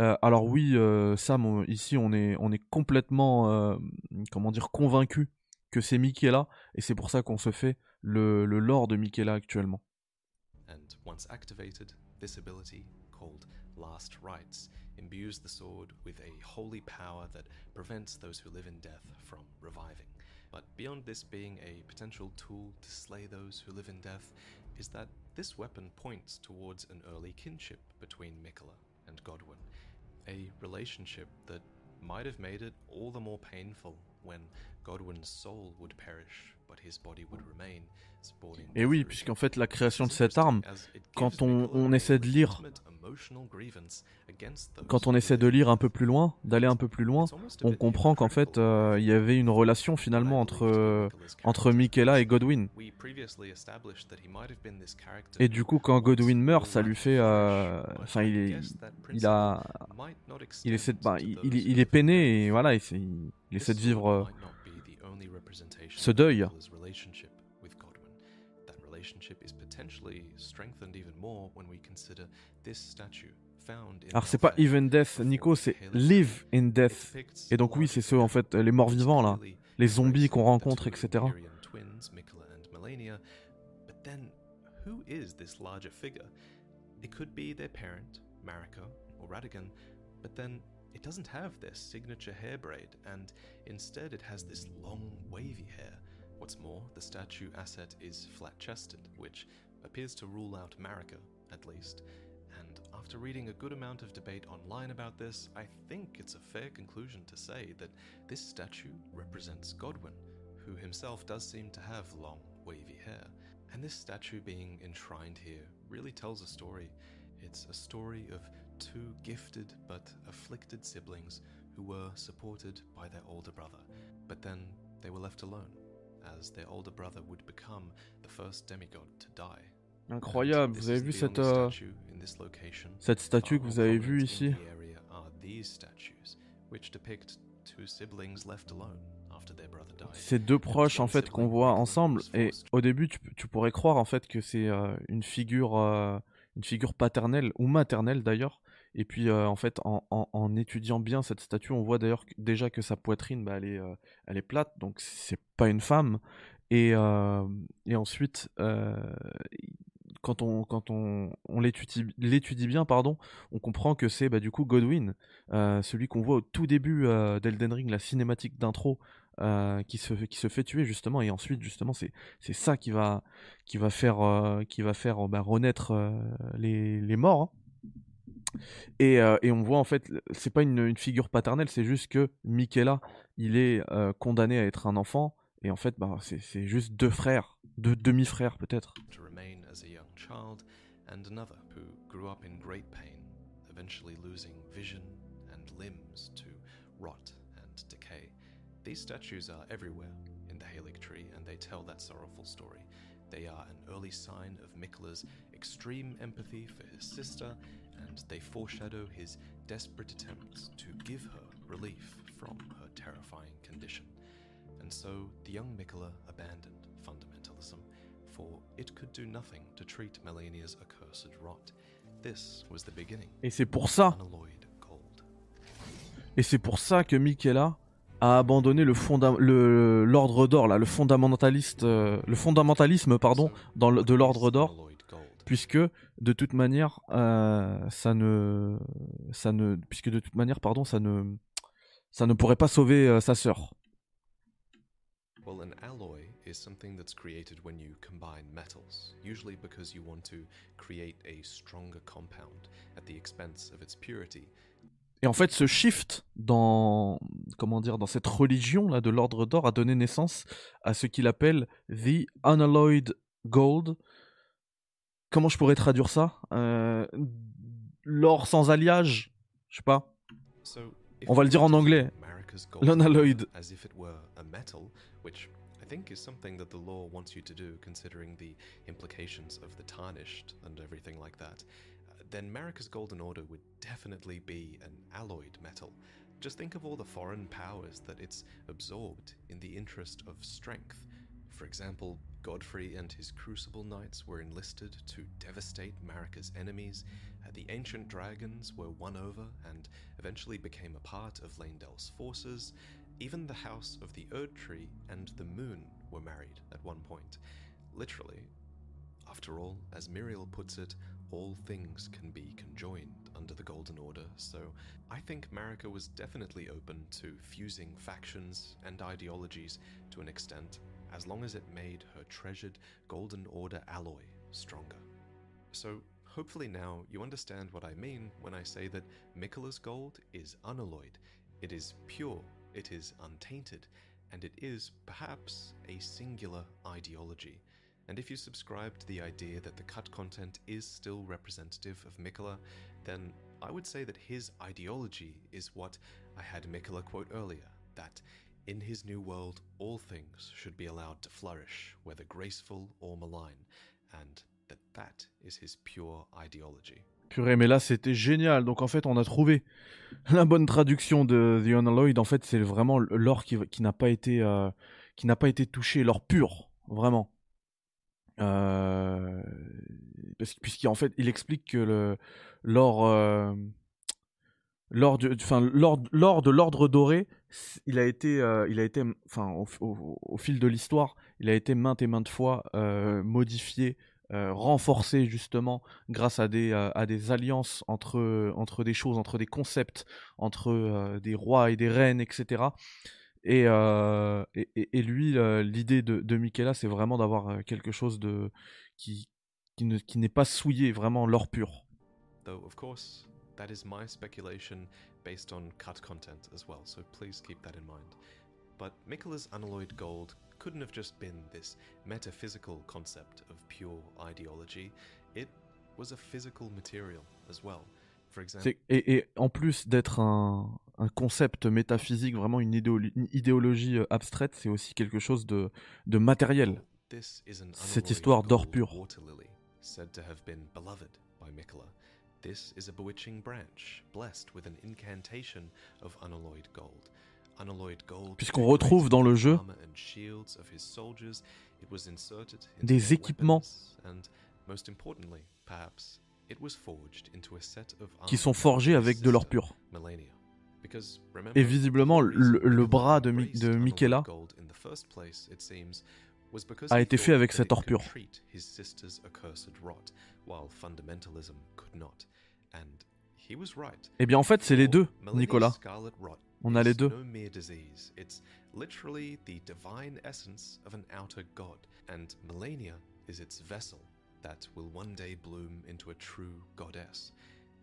Euh, alors oui, euh, Sam, on- ici on est, on est complètement, euh, comment dire, convaincu que c'est Michaela, et c'est pour ça qu'on se fait le, le lore de Michaela actuellement. And once activated, this ability, called Last Rites, imbues the sword with a holy power that prevents those who live in death from reviving. But beyond this being a potential tool to slay those who live in death, is that this weapon points towards an early kinship between Mikola and Godwin, a relationship that might have made it all the more painful when Godwin's soul would perish, but his body would remain, sporting Et oui, puisqu'en fait la création de cette arme, quand on- essaie de lire- quand on essaie de lire un peu plus loin, d'aller un peu plus loin, on comprend qu'en fait euh, il y avait une relation finalement entre, euh, entre. Michaela et Godwin. Et du coup, quand Godwin meurt, ça lui fait, euh, enfin, il est, il a, not il essaie de, extend bah, il, est peiné et voilà, il, essaie- il essaie de vivre euh, ce deuil. Alors c'est pas Even Death, Nico, c'est Live in Death. Et donc oui, c'est ceux en fait, les morts vivants là, les zombies qu'on rencontre, etc. it doesn't have their signature hair braid, and instead it has this long, wavy hair. What's more, the statue asset is flat chested, which appears to rule out Marika, at least. And after reading a good amount of debate online about this, I think it's a fair conclusion to say that this statue represents Godwin, who himself does seem to have long, wavy hair. And this statue being enshrined here really tells a story. It's a story of two gifted but afflicted siblings who were supported by their older brother, but then they were left alone, as their older brother would become the first demigod to die. Incroyable, vous avez vu cette, euh, cette statue que vous avez vue ici? C'est deux proches en fait qu'on voit ensemble et au début tu, tu pourrais croire en fait que c'est euh, une figure euh, une figure paternelle ou maternelle d'ailleurs Et puis en fait, en, étudiant bien cette statue, on voit d'ailleurs déjà que sa poitrine, bah, elle, est, elle est plate, donc c'est pas une femme. Et, et ensuite, quand on, quand on, on l'étudie bien, pardon, on comprend que c'est bah, du coup Godwin, euh, celui qu'on voit au tout début euh, d'Elden Ring, la cinématique d'intro, euh, qui, se, qui se fait tuer justement, et ensuite justement c'est, ça qui va, qui va faire, qui va faire bah, renaître les, les, morts. Et, et, on voit en fait, c'est pas une, une figure paternelle, c'est juste que Michaela, il est condamné à être un enfant, et en fait, bah, c'est, juste deux frères, deux demi-frères peut-être. eventually losing vision and limbs to rot and decay. These statues are everywhere in the Haligtree, and they tell that sorrowful story. They are an early sign of Mikla's extreme empathy for his sister, and they foreshadow his desperate attempts to give her relief from her terrifying condition. And so the young Mikola abandoned fundamentalism Et c'est pour ça. Et c'est pour ça que Michaela a abandonné le l'ordre d'or là, le fondamentaliste, euh, le fondamentalisme pardon, dans de l'ordre d'or, puisque de toute manière euh, ça ne, ça ne, puisque de toute manière pardon, ça ne, ça ne pourrait pas sauver euh, sa sœur. is something that's created when you combine metals, usually because you want to create a stronger compound at the expense of its purity. Et en fait, ce shift dans comment dire dans cette religion là de l'ordre d'or a donné naissance à ce qu'il appelle the unalloyed gold. Comment je pourrais traduire ça euh, L'or sans alliage, je sais pas. On va le dire en anglais. L'unalloyed. As if it were a metal, which I think is something that the law wants you to do, considering the implications of the tarnished and everything like that, uh, then Marika's Golden Order would definitely be an alloyed metal. Just think of all the foreign powers that it's absorbed in the interest of strength. For example, Godfrey and his Crucible Knights were enlisted to devastate Marika's enemies. The ancient dragons were won over and eventually became a part of Laendel's forces. Even the house of the Erd Tree and the moon were married at one point. Literally. After all, as Muriel puts it, all things can be conjoined under the Golden Order, so I think Marika was definitely open to fusing factions and ideologies to an extent, as long as it made her treasured Golden Order alloy stronger. So, hopefully now you understand what I mean when I say that Mikola's gold is unalloyed, it is pure it is untainted, and it is, perhaps, a singular ideology. And if you subscribe to the idea that the cut content is still representative of Mikola, then I would say that his ideology is what I had Mikola quote earlier that in his new world, all things should be allowed to flourish, whether graceful or malign, and that that is his pure ideology. Purée, mais là c'était génial. Donc en fait, on a trouvé la bonne traduction de The Unalloyed. En fait, c'est vraiment l'or qui, n'a pas été euh, qui n'a pas été touché, l'or pur, vraiment. Euh, Puisqu'en fait, il explique que l'or euh, l'or enfin l'or de l'ordre doré, il a été euh, il a été au, fil de l'histoire, il a été maintes et maintes fois euh, modifié euh, renforcé justement grâce à des, à des alliances entre, entre des choses, entre des concepts, entre des rois et des reines, etc. Et, et, lui, l'idée de, de Michaela, c'est vraiment d'avoir quelque chose de qui, qui, ne, qui n'est pas souillé, vraiment l'or pur. That is my speculation based on cut content as well, so please keep that in mind. But Michaela's unalloyed gold couldn't have just been this metaphysical concept of pure ideology. It was a physical material as well. For example, et, et, en plus d'être un, un, concept métaphysique, vraiment une, idéologie, une idéologie euh, abstraite, c'est aussi quelque chose de, de matériel. Cette histoire d'or pur. Said to have been beloved by Mikola. This is a bewitching branch, blessed with an incantation of unalloyed gold. puisqu'on retrouve dans le jeu des équipements qui sont forgés avec de l'or pur. Et visiblement, le, le bras de, Mi- de Michaela a été fait avec cet or pur. Eh bien, en fait, c'est les deux, Nicolas. On a les deux. that will one day bloom into a true goddess.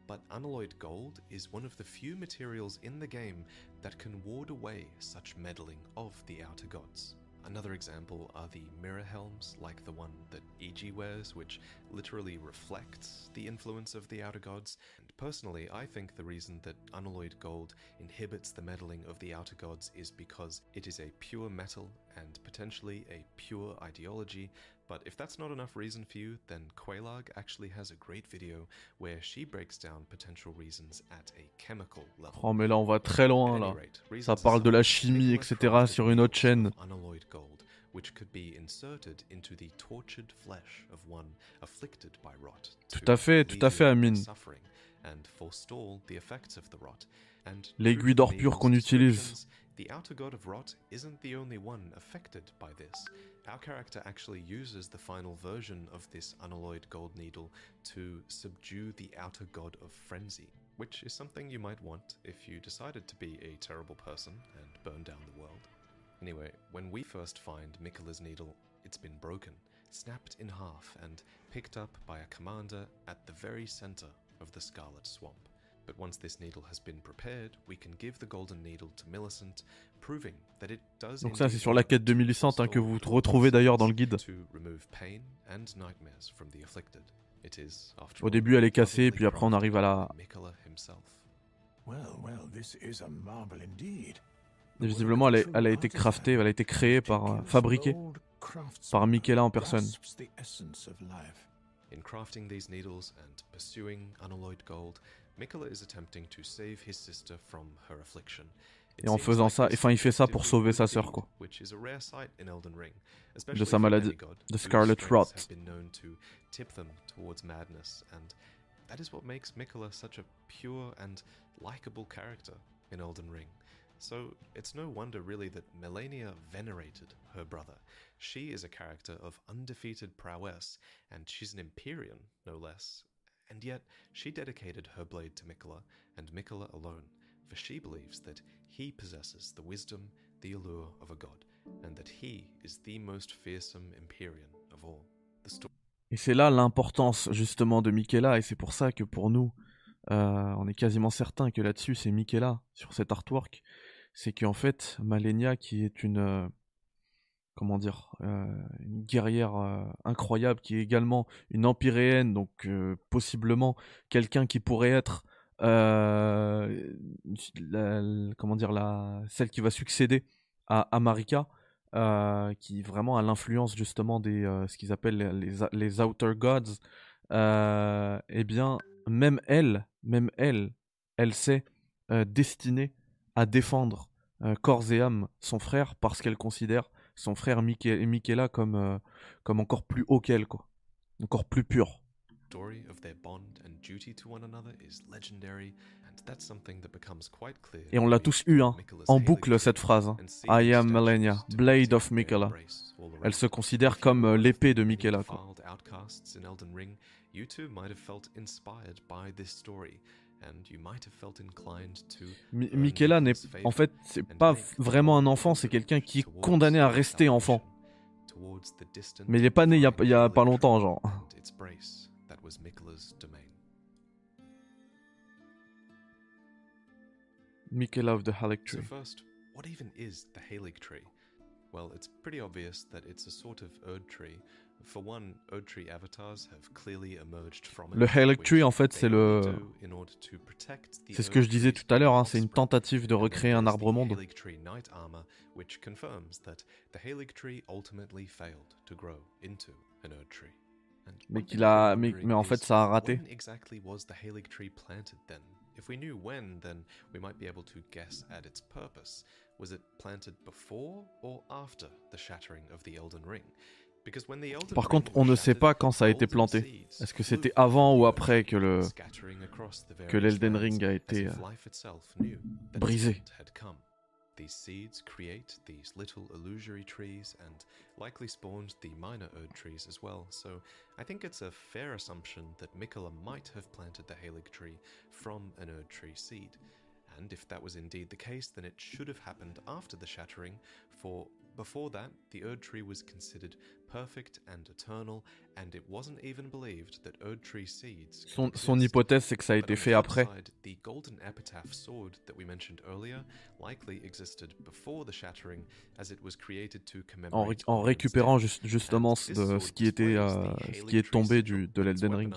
But unalloyed gold is one of the few materials in the game that can ward away such meddling of the outer gods. Another example are the mirror helms, like the one that EG wears, which literally reflects the influence of the outer gods. And personally, I think the reason that unalloyed gold inhibits the meddling of the outer gods is because it is a pure metal and potentially a pure ideology. But if that's not enough reason for you, then Quailag actually has a great video where she breaks down potential reasons at a chemical level. Oh, mais là, on va très loin, là. Ça parle de la chimie, etc., sur une autre chaîne. Unalloyed gold, which could be inserted into the tortured flesh of one afflicted by rot. Tout à fait, tout à fait, Amine. and forestall the effects of the rot. And L'aiguille d'or the pur qu'on utilise. The outer god of rot isn't the only one affected by this. Our character actually uses the final version of this unalloyed gold needle to subdue the outer god of frenzy, which is something you might want if you decided to be a terrible person and burn down the world. Anyway, when we first find Mikkela's needle, it's been broken, snapped in half, and picked up by a commander at the very center of the Scarlet Swamp. But once this needle has been prepared, we can give the golden needle to Millicent, proving that it does Donc ça, c'est sur la quête de to Millicent hein, que vous retrouvez d'ailleurs dans le guide. to remove pain and nightmares from the afflicted. It is, after Au début, elle est cassée, puis après, on arrive à la... crafted by Mikola himself. Well, well, this is a marvel indeed. Et visiblement, elle a, elle a été craftée, elle a été créée par, euh, fabriquée par Michaela en personne. In crafting these needles and pursuing unalloyed gold, Mikola is attempting to save his sister from her affliction. It Et en seems faisant like ça, this enfin, il fait ça is pour a sauver sa good sœur, deed, quoi. which is a rare sight in Elden Ring, De especially sa for maladie, demigod, de whose Scarlet strengths Rot. have been known to tip them towards madness, and that is what makes Mikola such a pure and likable character in Elden Ring. So it's no wonder really that Melania venerated her brother. She is a character of undefeated prowess, and she's an Empyrean, no less. And yet, she dedicated her blade to Mikola, and Mikola alone, for she believes that he possesses the wisdom, the allure of a god, and that he is the most fearsome Empyrean of all. Et c'est là l'importance justement de Michaela, et c'est pour ça que pour nous, euh, on est quasiment certain que là-dessus c'est Michaela sur cet artwork. C'est qu'en fait, Malenia, qui est une, euh, comment dire, euh, une guerrière euh, incroyable, qui est également une empyréenne, donc euh, possiblement quelqu'un qui pourrait être, comment dire, celle qui va succéder à, Marika, qui vraiment a l'influence justement des ce qu'ils appellent les, outer gods eh bien même elle même elle elle s'est destinée à défendre corps et âme son frère parce qu'elle considère son frère Michael, Michaela comme euh, comme encore plus haut qu'elle quoi encore plus pur story of their bond and duty to one another is legendary, and that's something that becomes quite clear. Et on l'a tous eu, hein, en boucle cette phrase. hein. I am Malenia, Blade of Michaela. Elle se considère comme euh, l'épée de Michaela. Quoi. Outcasts in Elden Ring, you too might have felt inspired by this story, and you might have felt inclined to. Mi- Michaela n'est, en fait, c'est pas vraiment un enfant, c'est quelqu'un qui est condamné à rester enfant. Mais il est pas né il y y a pas longtemps, genre. Michaela of the So Tree. what even is the Halig tree? Well, it's pretty obvious that it's a sort of Erd tree. For one, Erd tree avatars have clearly emerged from it. Le which Tree, en fait, c'est le- C'est ce que je disais tout à l'heure, hein, c'est une tentative de recréer un there's arbre the monde. Halig tree Knight armor, which confirms that the Halig tree ultimately failed to grow into an Erd tree. And Mais qu'il a- mais- en fait, ça a raté. When exactly was the Halig tree planted then? If we knew when, then we might be able to guess at its purpose. Was it planted before or after the shattering of the Elden Ring? Par contre, on ne sait pas quand ça a été planté. Est-ce que c'était avant ou après que le que l'Elden Ring a été euh, brisé. These seeds create these little illusory trees and likely spawned the minor Erd trees as well, so I think it's a fair assumption that Mikola might have planted the Halig tree from an Erd tree seed. And if that was indeed the case, then it should have happened after the shattering, for before that, the Erd tree was considered perfect and eternal, and it wasn't even believed that Erd tree seeds Son, son hypothèse, c'est que ça a été fait après. the golden epitaph sword that we mentioned earlier likely existed before the shattering, as it was created to En, commemorate en Odin's récupérant juste- justement ce, de, ce qui était euh, ce qui est tombé du, de l'Elden Ring.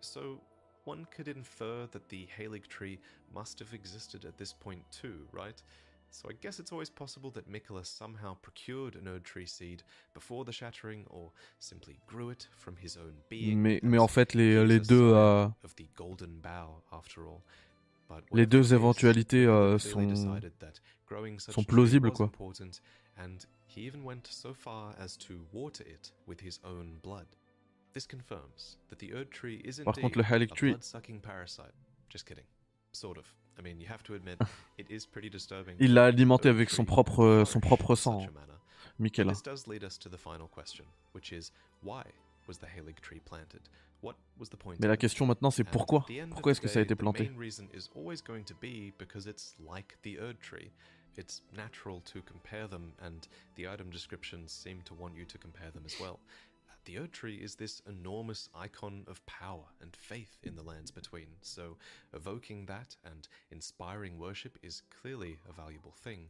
So one could infer that the Halig tree must have existed at this point too, right? So I guess it's always possible that Mikola somehow procured an Erd tree seed before the shattering, or simply grew it from his own being. Mais, mais en fait, les, les deux, euh, of the golden bough, after all. But les deux éventualités euh, sont, sont plausibles, quoi. important, and he even went so far as to water it with his own blood. This confirms that the Erd tree is Par indeed contre, le a tree- blood-sucking parasite. Just kidding. Sort of. I mean, you have to admit, it is pretty disturbing. Il l'a alimenté avec son propre, son propre sang. Michaela. This does lead us to the final question, which is why was the Halig tree planted? What was the point Mais la question maintenant, c'est pourquoi Pourquoi est-ce que ça a été the main reason is always going to be because it's like the Erd tree. It's natural to compare them, and the item descriptions seem to want you to compare them as well. The Erd tree is this enormous icon of power and faith in the lands between, so evoking that and inspiring worship is clearly a valuable thing.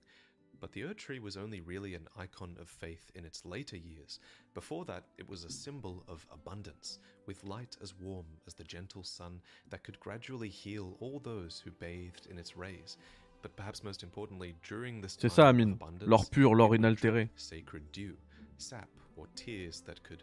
But the Erd tree was only really an icon of faith in its later years. Before that, it was a symbol of abundance, with light as warm as the gentle sun that could gradually heal all those who bathed in its rays. But perhaps most importantly, during this time ça, of abundance, L'or pur, l'or inaltéré. Sacred dew, sap, or tears that could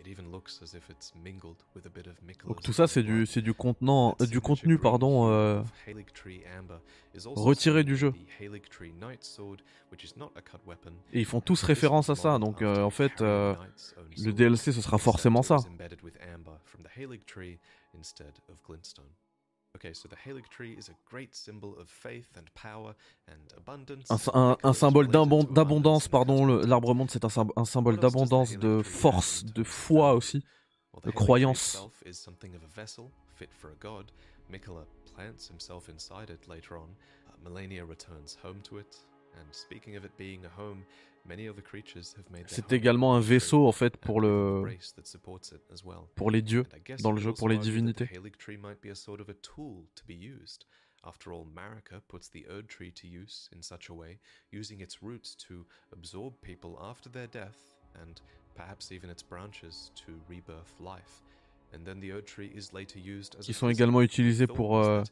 It even looks as if it's mingled with a bit of Mikola's Donc tout ça, c'est du, c'est du contenant, euh, du contenu, pardon, euh, retiré du jeu. et ils font tous référence à ça. Donc euh, en fait, euh, le DLC, ce sera forcément ça. Un, un- symbole d'abondance, pardon. L'arbre monde, c'est un, sym- un symbole d'abondance, de force, de foi aussi. De croyance. itself is something of a vessel fit for a god. Mikola plants himself inside it later on. Melania returns home to it. And speaking of it being a home, many other creatures have made their C'est également un vaisseau en fait pour le, pour les dieux dans le jeu, pour les divinités. The Halig tree might be a sort of a tool to be used. After all, Marika puts the Erd tree to use in such a way, using its roots to absorb people after their death, and perhaps even its branches to rebirth life. And then the Erd tree is later used as Qui a sont également utilisés pour, euh,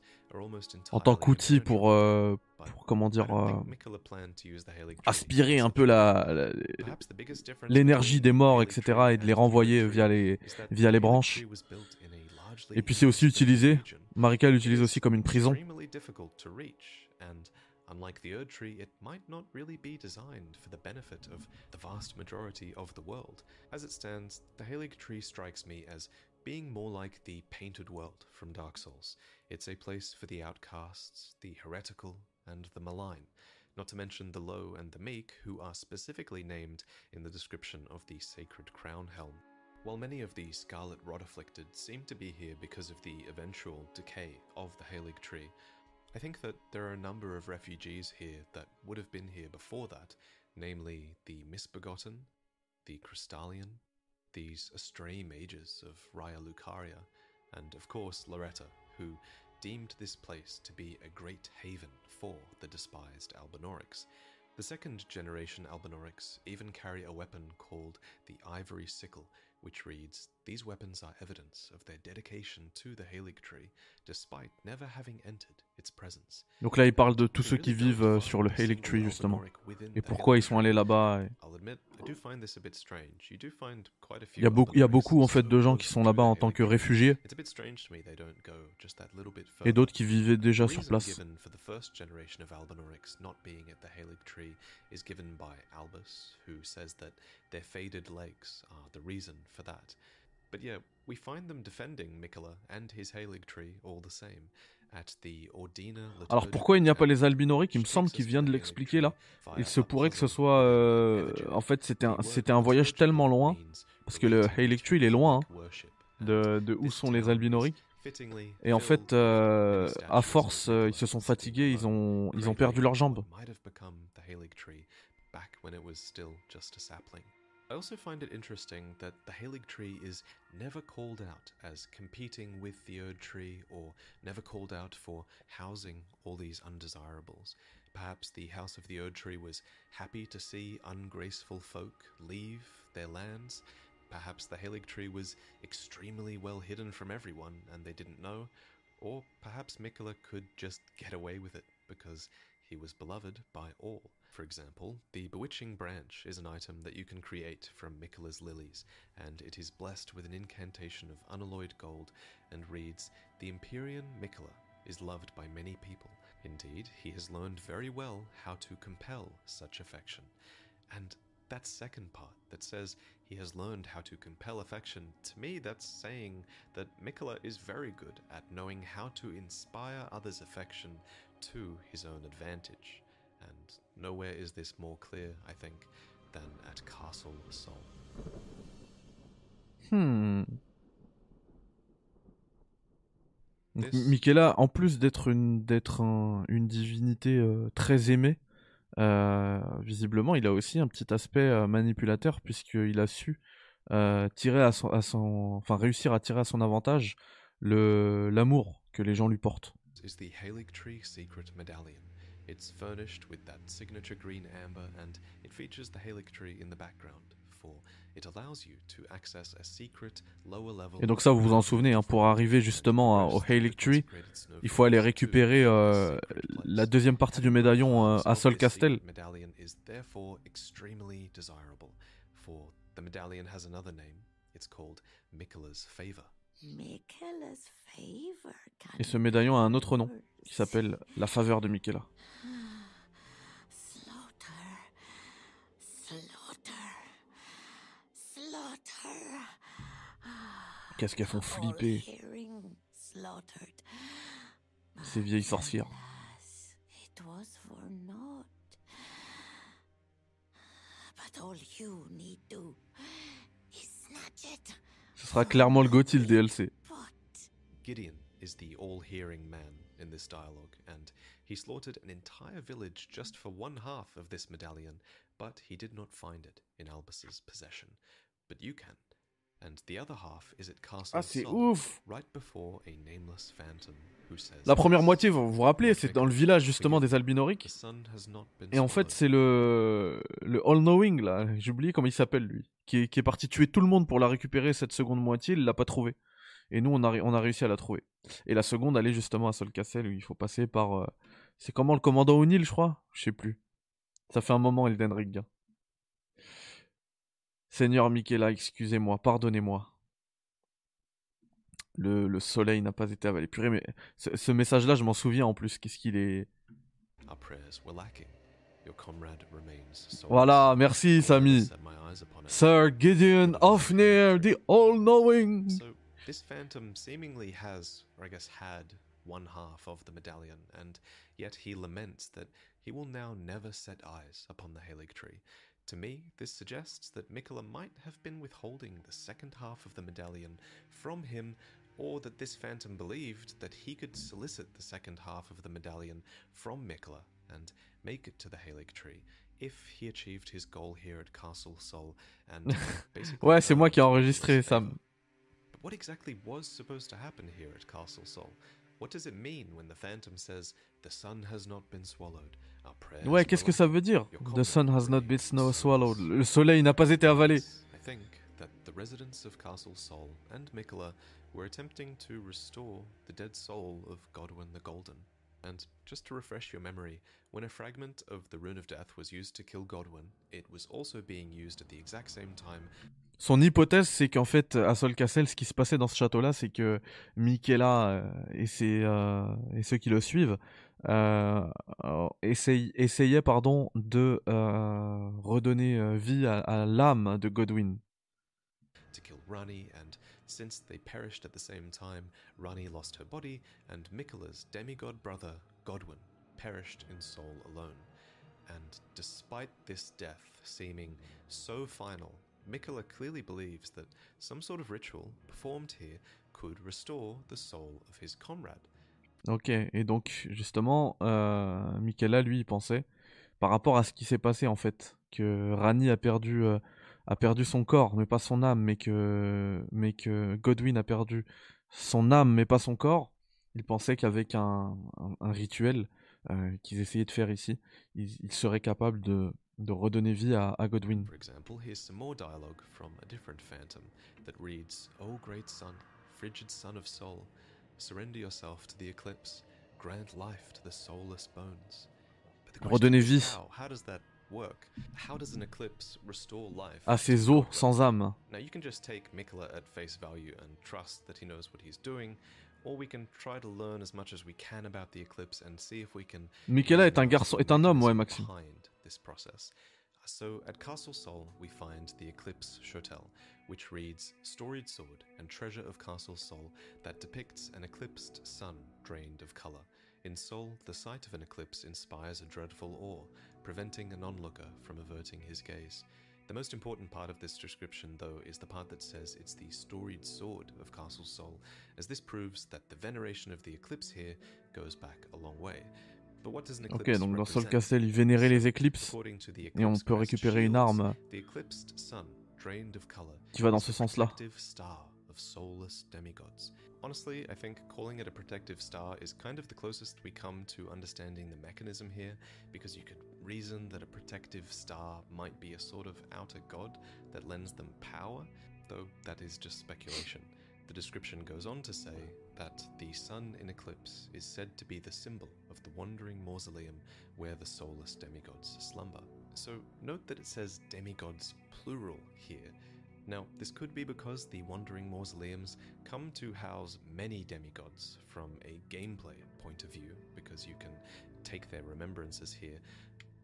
en tant qu'outil pour, euh, pour comment dire, euh, aspirer un peu la, l'énergie des morts, etc., et de les renvoyer via les, via les branches. Et puis c'est aussi utilisé. Marika l'utilise is aussi comme une prison. unlike the Erd tree, it might not really be designed for the benefit of the vast majority of the world. As it stands, the Halig tree strikes me as being more like the painted world from Dark Souls. It's a place for the outcasts, the heretical, and the malign. Not to mention the low and the meek, who are specifically named in the description of the sacred crown helm. While many of the scarlet Rod afflicted seem to be here because of the eventual decay of the Halig tree, I think that there are a number of refugees here that would have been here before that, namely the misbegotten, the Crystallian, these astray mages of Raya Lucaria, and of course Loretta, who deemed this place to be a great haven for the despised Albinorix. The second generation Albinorix even carry a weapon called the ivory sickle, which reads These weapons are evidence of their dedication to the Halig tree, despite never having entered its presence. Donc là, il parle de tous ceux qui vivent euh, sur le Halig Tree, justement. Et pourquoi ils sont allés là-bas. Il y a beaucoup, il y a beaucoup en fait de gens qui sont là-bas en tant que réfugiés et d'autres qui vivaient déjà sur place. Given for the first generation of Albinaurics not being at the Halig tree is given by Albus, who says that their faded legs are the reason for that. But yeah, we find them defending Mikola and his Halig tree all the same at the Ordina Alors pourquoi il n'y a pas les albinoriques Il me semble qu'il vient de l'expliquer là. Il se pourrait que ce soit, euh, en fait, c'était un, c'était un voyage tellement loin, parce que le Halig Tree il est loin hein, de, de où sont les albinoriques. Et en fait, euh, à force, euh, ils se sont fatigués, ils ont, ils ont perdu leurs jambes. I also find it interesting that the Halig tree is never called out as competing with the Erd tree or never called out for housing all these undesirables. Perhaps the House of the Erd tree was happy to see ungraceful folk leave their lands. Perhaps the Halig tree was extremely well hidden from everyone and they didn't know. Or perhaps Mikola could just get away with it because he was beloved by all. For example, the Bewitching Branch is an item that you can create from Mikola's lilies, and it is blessed with an incantation of unalloyed gold and reads The Empyrean Mikola is loved by many people. Indeed, he has learned very well how to compel such affection. And that second part that says he has learned how to compel affection, to me that's saying that Mikola is very good at knowing how to inspire others' affection to his own advantage. And nowhere is this more clear, I think, than at Castle Sol. Hmm. Donc, Michaela, en plus d'être une, d'être un- une divinité euh, très aimée, euh, visiblement, il a aussi un petit aspect euh, manipulateur puisqu'il a su euh, tirer à son, à son, enfin réussir à tirer à son avantage le l'amour que les gens lui portent. is the Halig Tree Secret Medallion? It's furnished with that signature green amber and it features the Halig Tree in the background, for it allows you to access a secret lower level. Et donc ça, vous vous en souvenez, hein, pour arriver justement à- au Halig Tree, il faut aller récupérer euh, la deuxième partie du médaillon euh, à Sol Castel. medallion is therefore extremely desirable, for the medallion has another name. It's called Mikola's Favor. Et ce médaillon a un autre nom qui s'appelle la faveur de Michaela. Qu'est-ce qu'elles font flipper. ces vieilles sorcières. But all you need do is snatch it. Ce sera clairement le le DLC. Gideon is the all hearing man in this dialogue, and he slaughtered an entire village just for one half of this medallion, but he did not find it in Albus's possession. But you can. And the other half is at Castle Ah, c'est ouf right before a nameless phantom who says La première moitié, vous vous rappelez, c'est dans le village justement des Albinoriques. Et en fait, c'est le, le All-Knowing, là, j'ai oublié comment il s'appelle lui, qui est, parti tuer tout le monde pour la récupérer cette seconde moitié, il l'a pas trouvée. Et nous, on a, réussi à la trouver. Et la seconde, elle est justement à Sol Castle, où il faut passer par. euh, C'est comment le commandant O'Neill, je crois? Je sais plus. Ça fait un moment, Elden Ring. Seigneur Michaela, excusez-moi, pardonnez-moi. Le, le soleil n'a pas été avalé. Purée, mais ce, message-là, je m'en souviens en plus. Qu'est-ce qu'il est. Prayers. Your comrade remains Voilà, merci, Samy. set my eyes upon it. Sir Gideon Ofnir, the all-knowing. So this phantom seemingly has, or I guess had, one half of the medallion, and yet he laments that he will now never set eyes upon the Halig tree. To me, this suggests that Mikola might have been withholding the second half of the medallion from him, or that this phantom believed that he could solicit the second half of the medallion from Mikola and make it to the Halig tree if he achieved his goal here at Castle Sol and uh, basically Ouais, c'est moi qui ai enregistré ça. But what exactly was supposed to happen here at Castle Sol? What does it mean when the Phantom says the sun has not been swallowed? Our prayers Ouais, qu'est-ce que ça veut dire The sun has not been swallowed. Le soleil n'a pas été avalé. I think that the residents of Castle Sol and Mikola were attempting to restore the dead soul of Godwin the Golden. And just to refresh your memory, when a fragment of the Rune of Death was used to kill Godwin, it was also being used at the exact same time Son hypothèse, c'est qu'en fait, à Sol Castle, ce qui se passait dans ce château-là, c'est que Michaela euh, et, ses, euh, et ceux qui le suivent euh, essayaient, essayaient, pardon, de euh, redonner euh, vie à, à l'âme de Godwin. to kill Rani, and since they perished at the same time, Rani lost her body, and Mikola's demigod brother, Godwin, perished in soul alone. And despite this death seeming so final, Mikola clearly believes that some sort of ritual performed here could restore the soul of his comrade. Ok, et donc justement, euh, Michaela, lui, il pensait, par rapport à ce qui s'est passé en fait, que Rani a perdu, euh, a perdu son corps, mais pas son âme, mais que, mais que Godwin a perdu son âme, mais pas son corps, il pensait qu'avec un, un, un rituel euh, qu'ils essayaient de faire ici, ils, ils seraient capables de, de redonner vie à, à Godwin. For example, here's some more dialogue from a different phantom that reads, O great sun, frigid sun of soul, surrender yourself to the eclipse, grant life to the soulless bones. Redonner vie. How? How does that work? How does an eclipse restore life? À to ses os, Godwin? sans âme. Now you can just take Mikola at face value and trust that he knows what he's doing, or we can try to learn as much as we can about the eclipse and see if we can Michaela est un learn garçon, the est un homme, ouais, mechanism Maxime. behind this process. So at Castle Sol, we find the Eclipse Chotel, which reads Storied Sword and Treasure of Castle Sol that depicts an eclipsed sun drained of colour. In Sol, the sight of an eclipse inspires a dreadful awe, preventing an onlooker from averting his gaze. The most important part of this description, though, is the part that says it's the storied sword of Castle Sol, as this proves that the veneration of the eclipse here goes back a long way. But what does an Ok, donc dans Sol? Castle, il vénérait les éclipses, According to the et on peut récupérer une arme The eclipsed sun, drained of color, qui va dans ce sens-là. Honestly, I think calling it a protective star is kind of the closest we come to understanding the mechanism here, because you could reason that a protective star might be a sort of outer god that lends them power, though that is just speculation. The description goes on to say that the sun in eclipse is said to be the symbol of the wandering mausoleum where the soulless demigods slumber. So note that it says demigods plural here. Now, this could be because the wandering mausoleums come to house many demigods from a gameplay point of view, because you can take their remembrances here.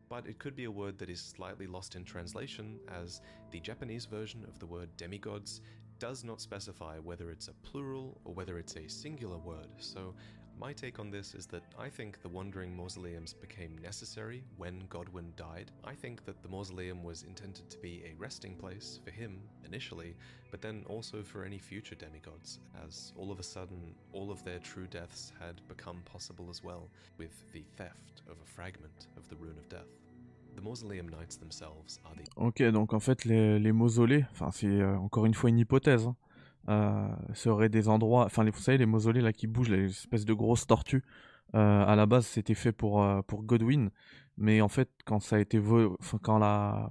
But it could be a word that is slightly lost in translation, as the Japanese version of the word demigods does not specify whether it's a plural or whether it's a singular word. So, my take on this is that I think the wandering mausoleums became necessary when Godwin died. I think that the mausoleum was intended to be a resting place for him initially, but then also for any future demigods, as all of a sudden all of their true deaths had become possible as well, with the theft of a fragment of the Rune of Death. The mausoleum knights themselves are the Ok, donc en fait, les, les mausolées, enfin, c'est euh, encore une fois une hypothèse, hein, seraient des endroits, enfin, vous savez, les mausolées là qui bougent, les espèces de grosses tortues, euh, à la base, c'était fait pour, euh, pour Godwin, mais en fait, quand ça a été vo- enfin, quand la,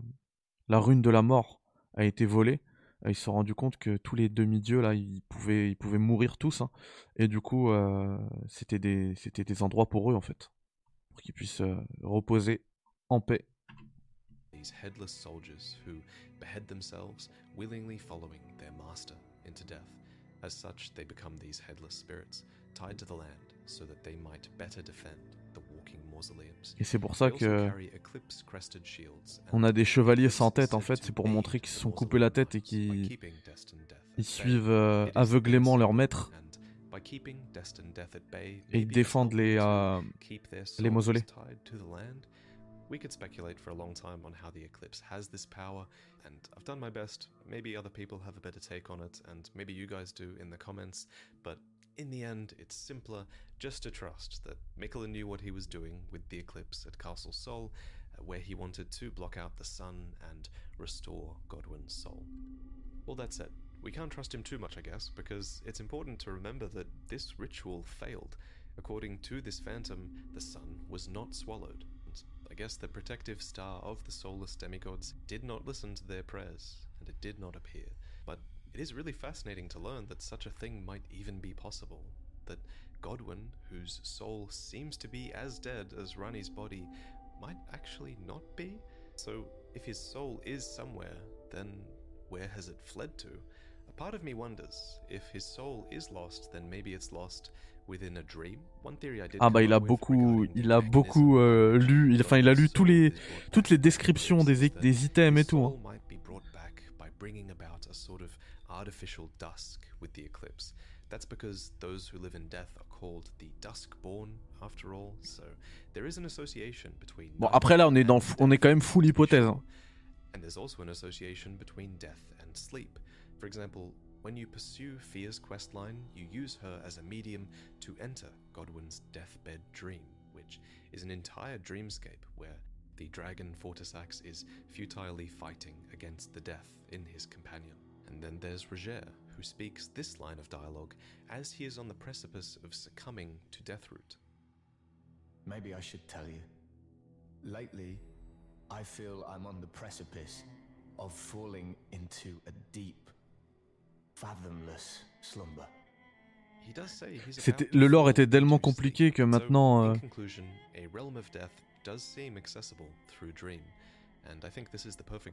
la rune de la mort a été volée, euh, ils se sont rendus compte que tous les demi-dieux là, ils pouvaient, ils pouvaient mourir tous, hein, et du coup, euh, c'était des, c'était des endroits pour eux en fait, pour qu'ils puissent euh, reposer en paix. these headless soldiers who behead themselves, willingly following their master into death. As such, they become these headless spirits, tied to the land, so that they might better defend the walking mausoleums. Et c'est pour ça que On a des chevaliers sans tête, en fait, c'est pour montrer qu'ils se sont coupés la tête et qu'ils ils suivent euh, aveuglément leur maître and by keeping destined death at bay, et ils défendent les, euh, les mausolées. tied to the land. We could speculate for a long time on how the eclipse has this power, and I've done my best. Maybe other people have a better take on it, and maybe you guys do in the comments, but in the end, it's simpler just to trust that Mikola knew what he was doing with the eclipse at Castle Sol, uh, where he wanted to block out the sun and restore Godwin's soul. All that said, we can't trust him too much, I guess, because it's important to remember that this ritual failed. According to this phantom, the sun was not swallowed. Guess the protective star of the soulless demigods did not listen to their prayers, and it did not appear. But it is really fascinating to learn that such a thing might even be possible. That Godwin, whose soul seems to be as dead as Rani's body, might actually not be? So, if his soul is somewhere, then where has it fled to? A part of me wonders if his soul is lost, then maybe it's lost Ah bah come il a beaucoup, il a beaucoup euh, lu, il, enfin il a lu tous les, toutes les descriptions des, des items et tout. hein. That's because those who live in death are called the duskborn, after all. So there is an association between. Bon après là on est dans, on est quand même full hypothèse. hein. And there's also an association between death and sleep. For example, when you pursue Fia's questline, you use her as a medium to enter Godwin's deathbed dream, which is an entire dreamscape where the dragon Fortisax is futilely fighting against the death in his companion. And then there's Roger, who speaks this line of dialogue as he is on the precipice of succumbing to Deathroot. Maybe I should tell you. Lately, I feel I'm on the precipice of falling into a deep, C'était- le lore était tellement compliqué que maintenant, in euh,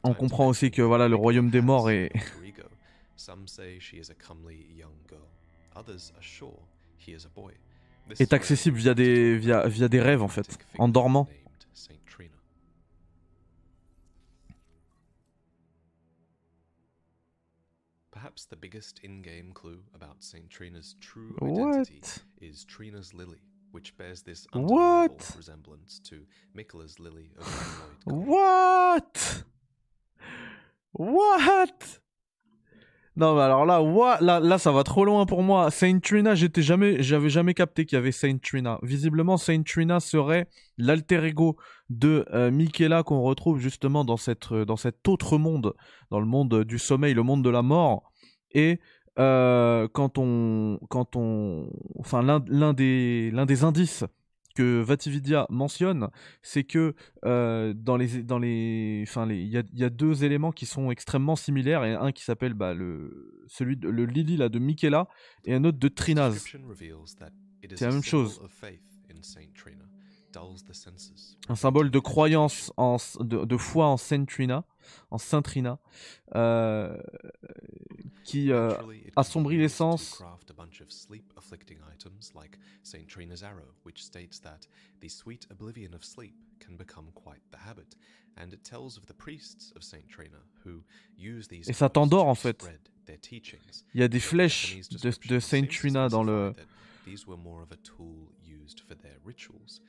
On comprend aussi que voilà le royaume des morts est alter ego. Some say she is a comely young girl. Others are sure he is a boy. This est accessible via des via des rêves en fait, en dormant. Perhaps the biggest in-game clue about Saint Trina's true identity What? is Trina's lily, which bears this What? undeniable resemblance to Mikola's lily of. What What Non mais alors là, what là, là ça va trop loin pour moi. Saint Trina, j'étais jamais, j'avais jamais capté qu'il y avait Saint Trina. Visiblement, Saint Trina serait l'alter ego de euh, Michaela qu'on retrouve justement dans cette, euh, dans cet autre monde, dans le monde du sommeil, le monde de la mort. Et euh, quand on, quand on, enfin l'un des, l'un des indices que Vatividia mentionne, c'est que euh, dans les dans les enfin les il y a, il y a deux éléments qui sont extrêmement similaires et un qui s'appelle bah, le celui de le Lily là de Michaela et un autre de Trinaz. C'est la même chose. Un symbole de croyance en de, de foi en Saint Trina, en Saint Trina euh, qui euh, assombrit could be les used to sens. craft a bunch of sleep-afflicting items like Saint Trina's arrow, which states that the sweet oblivion of sleep can become quite the habit, and it tells of the priests of Saint Trina who use these Et ça t'endort, en fait. il y a des flèches de, de Saint Trina dans le These were more of a tool used for their rituals.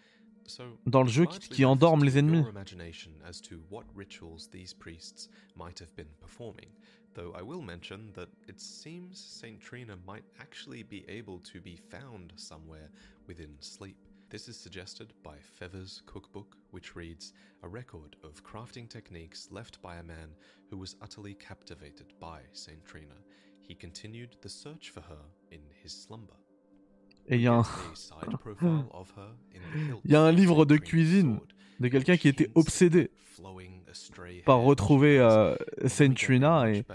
So, dans le jeu qui, qui endorment les ennemis. Imagination as to what rituals these priests might have been performing. Though I will mention that it seems Saint Trina might actually be able to be found somewhere within sleep. This is suggested by Feather's cookbook, which reads a record of crafting techniques left by a man who was utterly captivated by Saint Trina. He continued the search for her in his slumber. Et il y a un, Il y a un livre de cuisine de quelqu'un qui était obsédé par retrouver euh, And Saint we get a Trina much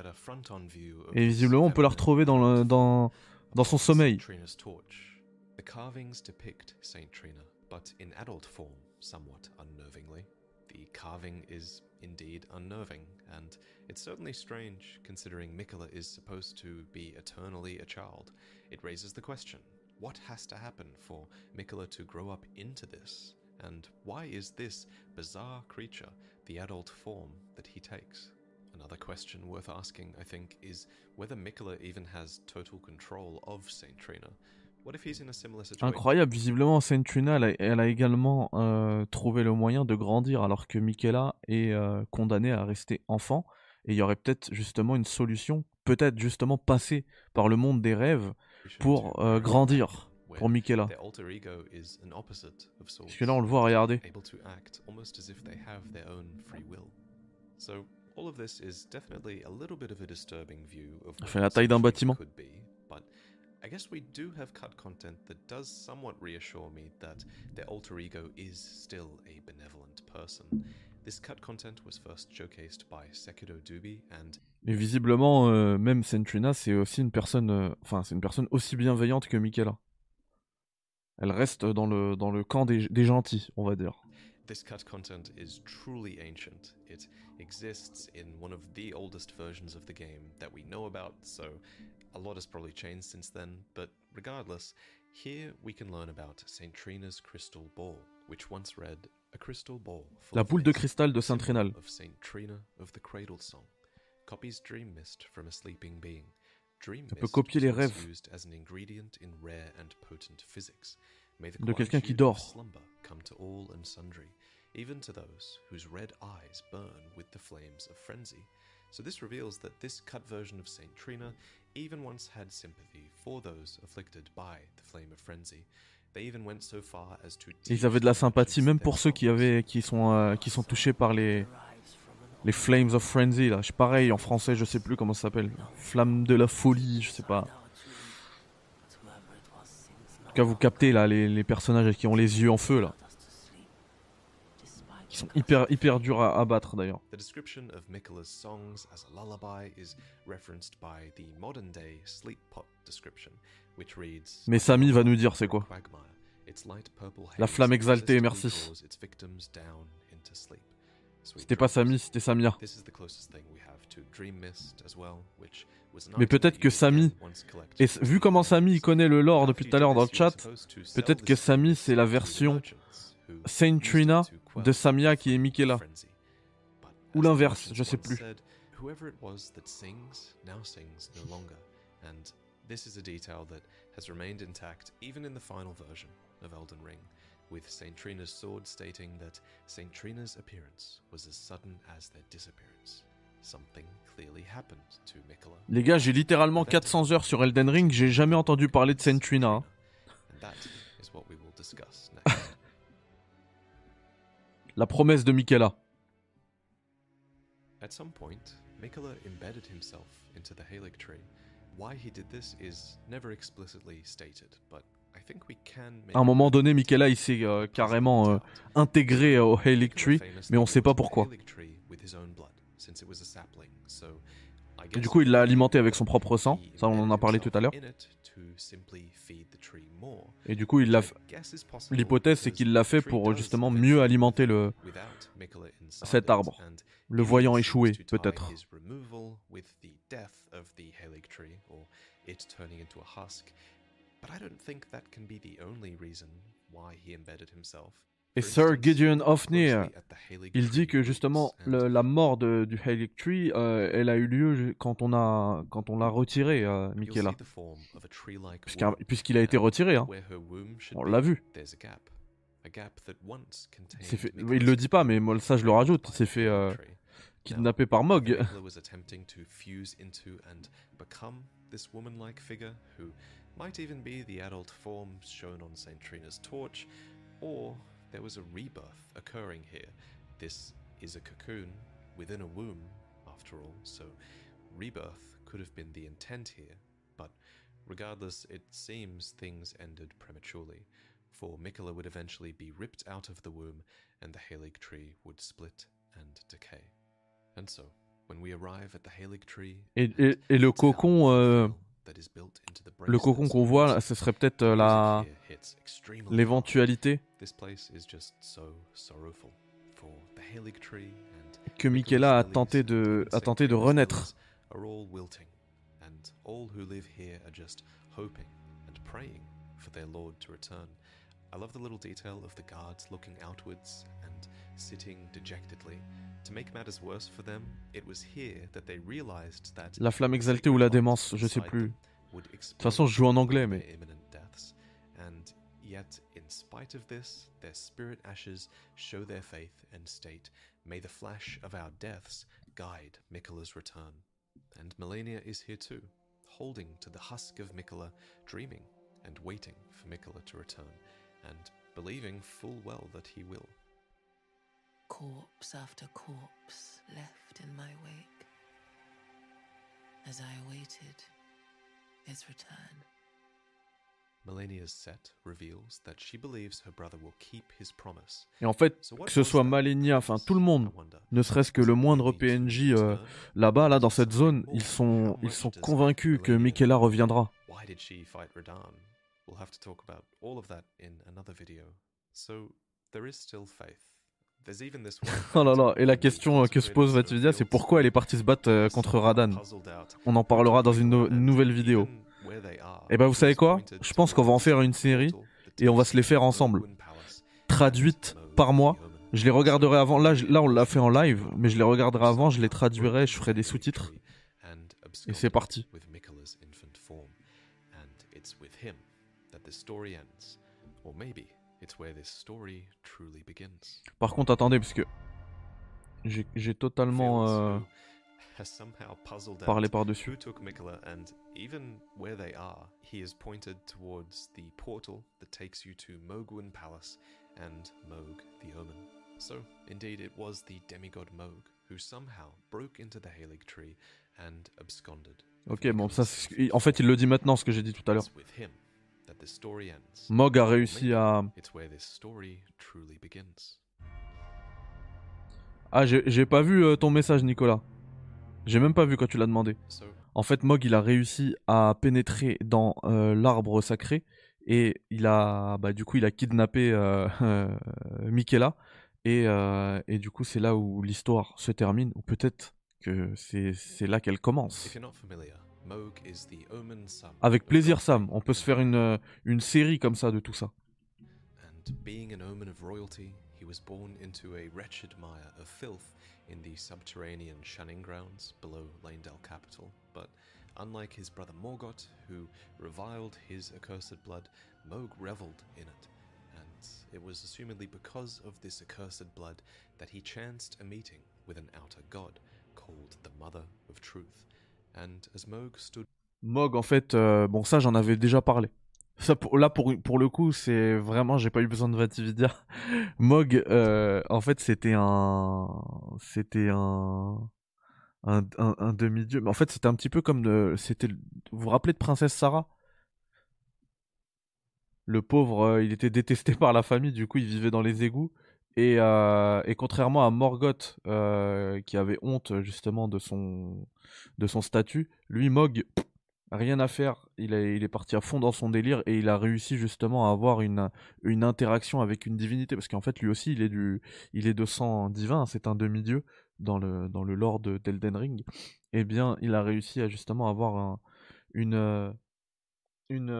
et, et visiblement on peut la retrouver dans, le, dans, dans son sommeil. Trina's torch. The carvings depict Saint Trina, but in adult form, somewhat unnervingly. The carving is indeed unnerving, and it's certainly strange considering Mikola is supposed to be eternally a child. It raises the question what has to happen for Mikola to grow up into this? And why is this bizarre creature the adult form that he takes? Another question worth asking, I think, is whether Mikola even has total control of Saint Trina. What if he's in a similar situation? Incroyable, visiblement Saint Trina, elle a, elle a également euh, trouvé le moyen de grandir alors que Michaela est euh, condamnée à rester enfant. Et il y aurait peut-être justement une solution, peut-être justement passer par le monde des rêves pour euh, grandir pour Michaela. Parce que là on le voit, regardez. able to act almost as if they have their own free will. So all of this is definitely a little bit of a disturbing view of Ça fait la taille d'un bâtiment. I guess we do have cut content that does somewhat reassure me that their alter ego is still a benevolent person. This cut content was first showcased by Sekido Dubi and Et visiblement, euh, même Sentrina, c'est aussi une personne, euh, enfin, c'est une personne aussi bienveillante que Michaela. Elle reste dans le, dans le camp des, des gentils, on va dire. This cut content is truly ancient. It exists in one of the oldest versions of the game that we know about, so a lot has probably changed since then, but regardless, here we can learn about St. Trina's crystal ball, which once read a crystal ball La boule de cristal de symbol Saint-Trinal. of St. Trina of the Cradle Song, copies dream mist from a sleeping being. Dream peut mist copier les rêves. used as an ingredient in rare and potent physics. May the De quelqu'un qui of dort. slumber come to all and sundry, even to those whose red eyes burn with the flames of frenzy. So this reveals that this cut version of Saint Trina even once had sympathy for those afflicted by the flame of frenzy. They even went so far as to Ils avaient de la sympathie, même pour ceux qui avaient, qui sont, euh, qui sont touchés par les, les Flames of Frenzy. Là, je pareil en français, je sais plus comment ça s'appelle. Flamme de la folie, je sais pas. En tout cas, vous captez là les, les personnages qui ont les yeux en feu là, qui sont hyper hyper durs à abattre d'ailleurs. The description of Mikkela's songs as a lullaby is referenced by the modern day sleep pot description, which reads Mais Samy va nous dire c'est quoi. La flamme exaltée, merci. C'était pas. Samy, c'était Samia. Mais peut-être que Samy- collect Et vu comment Samy il connaît le lore depuis tout à l'heure dans le chat, peut-être que Samy, c'est la version Saint Trina de Samia qui est Michaela. Ou l'inverse, je sais plus. This is a detail that has remained intact even in the final version of Elden Ring, with Saint Trina's sword stating that Saint Trina's appearance was as sudden as their disappearance. Something clearly happened to Miquella. Les gars, j'ai littéralement 400 heures sur Elden Ring, j'ai jamais entendu parler de Saint Trina. hein. La promesse de Michaela. At some point, Mikola embedded himself into the Halig tree. Why he did this is never explicitly stated, but À un moment donné, Michaela il s'est euh, carrément euh, intégré au Halig Tree, mais on sait pas pourquoi. Et du coup, il l'a alimenté avec son propre sang, ça on en a parlé tout à l'heure. Et du coup, il l'a f- l'hypothèse c'est qu'il l'a fait pour justement mieux alimenter le, cet arbre. Le voyant échoué, peut-être. Et Sir Gideon Ofnir, il dit que justement le- la mort de- du Halig Tree, euh, elle a eu lieu quand on a quand on l'a retiré, euh, Michaela, puisqu'il a été retiré. Hein. On l'a vu. Fait- il le dit pas, mais moi ça je le rajoute. Il s'est fait euh, kidnapper par Mog. Nicola was attempting to fuse into and become this woman-like figure who might even be the adult form shown on Saint Trina's torch, or there was a rebirth occurring here. This is a cocoon within a womb, after all, so rebirth could have been the intent here. But regardless, it seems things ended prematurely, for Mikola would eventually be ripped out of the womb, and the Halig tree would split and decay. And so, when we arrive at the Halig tree, Et, et- et le cocon, euh, le cocon qu'on voit, là, ce serait peut-être euh, la l'éventualité This place is just so sorrowful for the Halig tree and que Michaela a tenté de a tenté de renaître. I love the little detail of the guards looking outwards and sitting dejectedly. To make matters worse for them, it was here that they realized that La flamme exaltée ou la démence, je sais plus. De toute façon, je joue en anglais, mais. And yet, in spite of this, their spirit ashes show their faith and state, May the flash of our deaths guide Mikkela's return. And Melania is here too, holding to the husk of Mikkola, dreaming and waiting for Mikkola to return, and believing full well that he will. Corpse after corpse left in my wake as I awaited his return. Melania's set reveals that she believes her brother will keep his promise. Et en fait, que ce soit Malenia, enfin tout le monde, ne serait-ce que le moindre PNJ euh, là-bas, là, dans cette zone, ils sont, ils convaincus que Michaela reviendra. Why did she fight Radan? We'll have to talk about all of that in another video. So there is still faith. Oh là là, et la question euh, que se pose Vatividia, c'est pourquoi elle est partie se battre euh, contre Radan. On en parlera dans une no- une nouvelle vidéo. Et bah vous savez quoi? Je pense qu'on va en faire une série et on va se les faire ensemble. Traduites par moi. Je les regarderai avant. Là, je- là on l'a fait en live, mais je les regarderai avant, je les traduirai, je ferai des sous-titres. Et c'est parti. Or maybe it's where this story truly begins. Par contre, attendez, parce que j'ai totalement euh, parlé par-dessus. who took Mikkela and even where they are, he has pointed towards the portal that takes you to Mogwin Palace and Moog the Omen. So, indeed, it was the demigod Moog who somehow broke into the Halig tree and absconded. with Ok, bon, ça, en fait, il le dit maintenant, ce que j'ai dit tout à l'heure. Mog a réussi à. It's where this story truly begins. Ah, j'ai j'ai pas vu euh, ton message, Nicolas. J'ai même pas vu quand tu l'as demandé. En fait, Mog, il a réussi à pénétrer dans euh, l'arbre sacré et il a, bah, du coup, il a kidnappé euh, Michaela et, euh, et du coup, c'est là où l'histoire se termine ou peut-être que c'est c'est là qu'elle commence. if you're not familiar, Moog is the Omen. Avec plaisir, Sam. On peut se faire une, euh, une série comme ça de tout ça. And being an omen of royalty, he was born into a wretched mire of filth in the subterranean shunning grounds below Lanedale capital. But unlike his brother Morgoth, who reviled his accursed blood, Moog reveled in it. And it was assumedly because of this accursed blood that he chanced a meeting with an outer god called the Mother of Truth. Mog, en fait, euh, bon, ça, j'en avais déjà parlé. Ça, pour, là, pour, pour le coup, c'est vraiment, j'ai pas eu besoin de Vatividia. Mog, euh, en fait, c'était un, c'était un, un, demi-dieu. Mais en fait, c'était un petit peu comme c'était, vous vous rappelez de Princesse Sarah? Le pauvre, euh, il était détesté par la famille, du coup, il vivait dans les égouts. Et, euh, et contrairement à Morgoth, euh, qui avait honte justement de son, de son statut, lui, Mog, rien à faire. Il est, il est parti à fond dans son délire et il a réussi justement à avoir une, une interaction avec une divinité. Parce qu'en fait, lui aussi, il est, du, il est de sang divin, c'est un demi-dieu dans le, dans le lore de- d'Elden Ring. Eh bien, il a réussi à justement avoir un- une, une,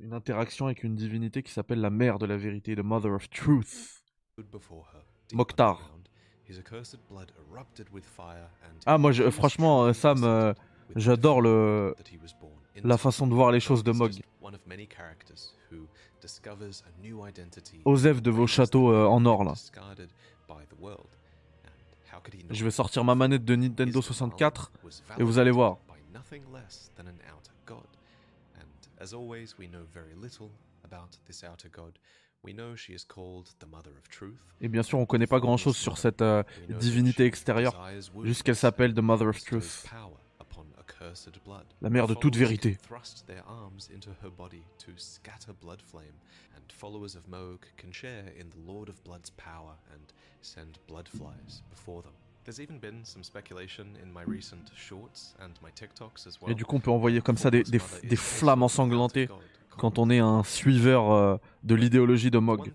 une interaction avec une divinité qui s'appelle la mère de la vérité, the Mother of Truth. Mokhtar. Ah, moi, je- franchement, euh, Sam, euh, j'adore le- la façon de voir les choses de Mog. Osef de vos châteaux euh, en or là. Je vais sortir ma manette de Nintendo denial 64 was et vous allez voir. as always, we know very little about this outer god. We know she is called the Mother of Truth. Et bien sûr, on connaît pas grand chose sur cette euh, divinité extérieure, juste qu'elle s'appelle The Mother of Truth, la mère de toute vérité. can thrust their arms into her body to scatter blood flame, and followers of Moog can share in the Lord of Blood's power and send blood flies before them. There's even been some speculation in my recent shorts and my TikToks as well. Et du coup, on peut envoyer comme ça des, des, des flammes an ensanglantées quand on est un suiveur euh, de l'idéologie de Mog.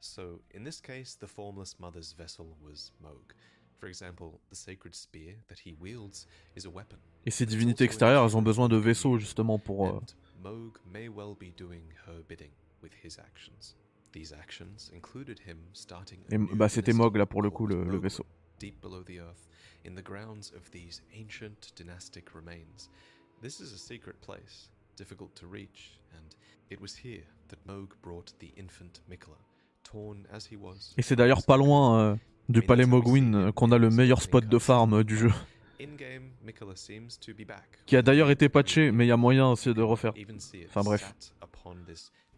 So, in this case, the Formless Mother's vessel was Moog. For example, the sacred spear that he wields is a weapon. Et ces divinités extérieures, elles ont besoin de vaisseaux justement pour... euh, Moog may well be doing her bidding with his actions. These actions included him starting Et bah c'était Mog là pour le coup, le, le vaisseau. Deep below the earth, in the grounds of these ancient dynastic remains. This is a secret place, difficult to reach, and it was here that Moog brought the infant Miquella, torn as he was. Et c'est d'ailleurs pas loin euh, du palais Mogwin euh, qu'on a le meilleur spot de farm euh, du jeu. Qui a d'ailleurs été patché, mais il y a moyen aussi de refaire. Enfin, bref.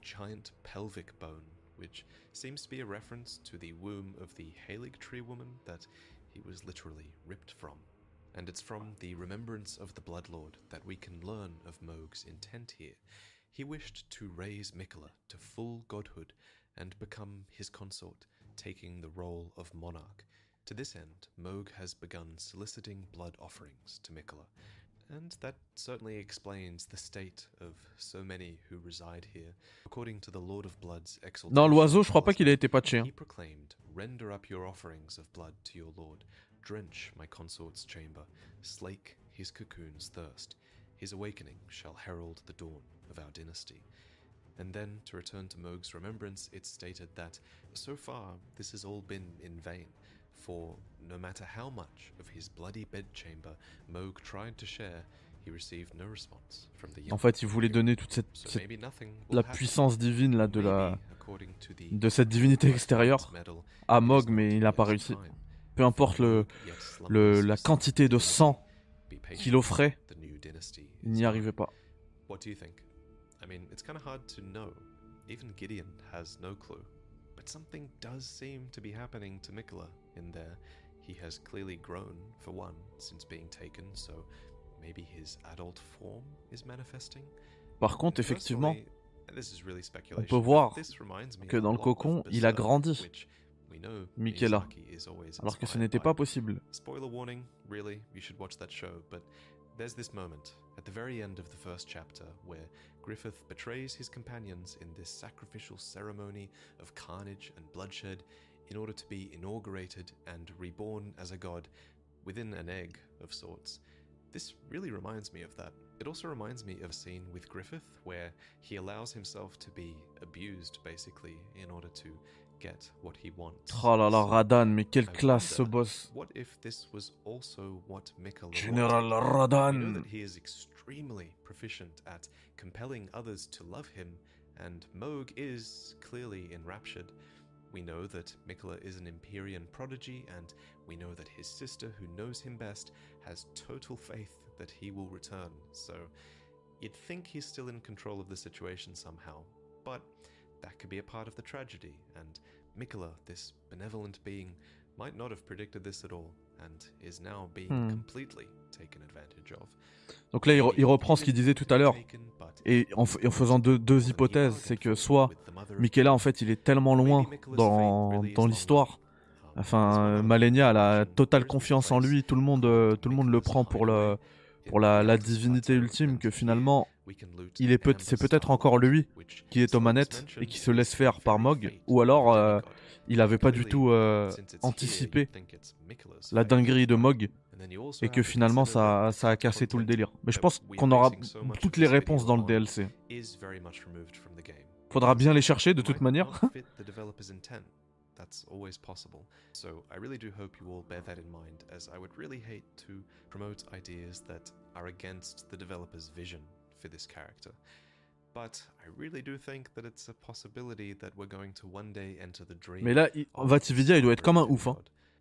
giant pelvic bone, which seems to be a reference to the womb of the Halig tree woman that he was literally ripped from. And it's from the remembrance of the Blood Lord that we can learn of Moog's intent here. He wished to raise Mikola to full godhood and become his consort, taking the role of monarch. To this end, Moog has begun soliciting blood offerings to Mikola, and that certainly explains the state of so many who reside here. According to the Lord of Blood's exaltation, Non, l'oiseau, je crois pas qu'il a été patché. hein. he proclaimed, Render up your offerings of blood to your lord. Drench my consort's chamber. Slake his cocoon's thirst. His awakening shall herald the dawn of our dynasty. And then, to return to Moog's remembrance, it's stated that so far this has all been in vain, for no matter how much of his bloody bedchamber Moog tried to share, he received no response from the En fait, il voulait donner toute cette, cette- la puissance divine là de la de cette divinité extérieure à Mog, mais il n'a pas réussi. Peu importe le, le la quantité de sang qu'il offrait, il n'y arrivait pas. What do you think? I mean, it's kind of hard to know. Even Gideon has no clue. But something does seem to be happening to Mikola in there. He has clearly grown, for one, since being taken, so maybe his adult form is manifesting. Par contre, effectivement, personally, and this is really on peut voir this reminds me que dans le cocon, il a grandi, which we know Miquela, Miyazaki is always alors que ce n'était pas possible. Spoiler warning, really, you should watch that show, but there's this moment at the very end of the first chapter where Griffith betrays his companions in this sacrificial ceremony of carnage and bloodshed in order to be inaugurated and reborn as a god within an egg of sorts. This really reminds me of that. It also reminds me of a scene with Griffith where he allows himself to be abused basically in order to get what he wants. Oh là là, Radan, mais quelle I classe ce boss. What if this was also what Mikola Général wanted? We know that he is extremely proficient at compelling others to love him, and Moog is clearly enraptured. We know that Mikola is an Empyrean prodigy, and we know that his sister, who knows him best, has total faith that he will return. So you'd think he's still in control of the situation somehow, but that could be a part of the tragedy, and Mikola, this benevolent being, might not have predicted this at all, and is now being Hmm. completely taken advantage of. Donc là, il, re- il reprend ce qu'il disait tout à l'heure. Et en, f- et en faisant deux, deux hypothèses, c'est que soit Michaela, en fait, il est tellement loin dans, dans l'histoire. Enfin, Malenia, a totale confiance en lui. Tout le monde, euh, tout le monde le prend pour, le, pour la, la divinité ultime que finalement, il est peut, c'est peut-être encore lui qui est aux manettes et qui se laisse faire par Mog. Ou alors, euh, il avait pas du tout euh, anticipé la dinguerie de Mog et que finalement, ça, ça a cassé tout le délire. Mais je pense qu'on aura toutes les réponses dans le DLC. Faudra bien les chercher de toute manière. That's always possible. So I really do hope you all bear that in mind, as I would really hate to promote ideas that are against the developer's vision for this character. Mais là, il- Vatividia, il doit être comme un ouf. Hein.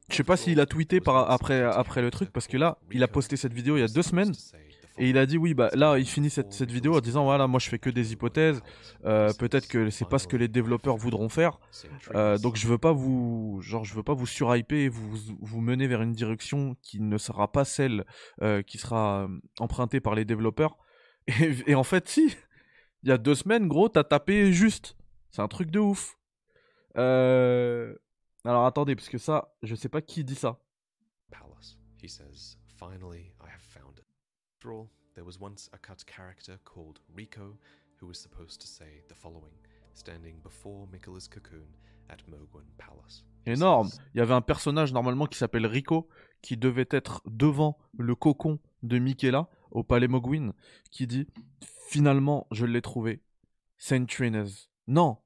Je sais pas s'il a tweeté par, après, après le truc, parce que là, il a posté cette vidéo il y a deux semaines. Et il a dit oui, bah là, il finit cette, cette vidéo en disant voilà, moi je fais que des hypothèses. euh, Peut-être que c'est pas ce que les développeurs voudront faire. euh, donc je veux pas vous, genre, je veux pas vous surhyper et vous, vous mener vers une direction qui ne sera pas celle euh, qui sera empruntée par les développeurs. Et, et en fait, si, il y a deux semaines, gros, t'as tapé juste. C'est un truc de ouf. Euh... Alors attendez, parce que ça, je sais pas qui dit ça. palace. He says, Finally, I have found it. After all, there was once a cut character called Rico who was supposed to say the following, standing before Mikola's cocoon at Mogwin Palace. Énorme. Il y avait un personnage normalement qui s'appelle Rico, qui devait être devant le cocon de Michaela au palais Mogwin, qui dit Finalement, je l'ai trouvé. Saint Trinez. Non.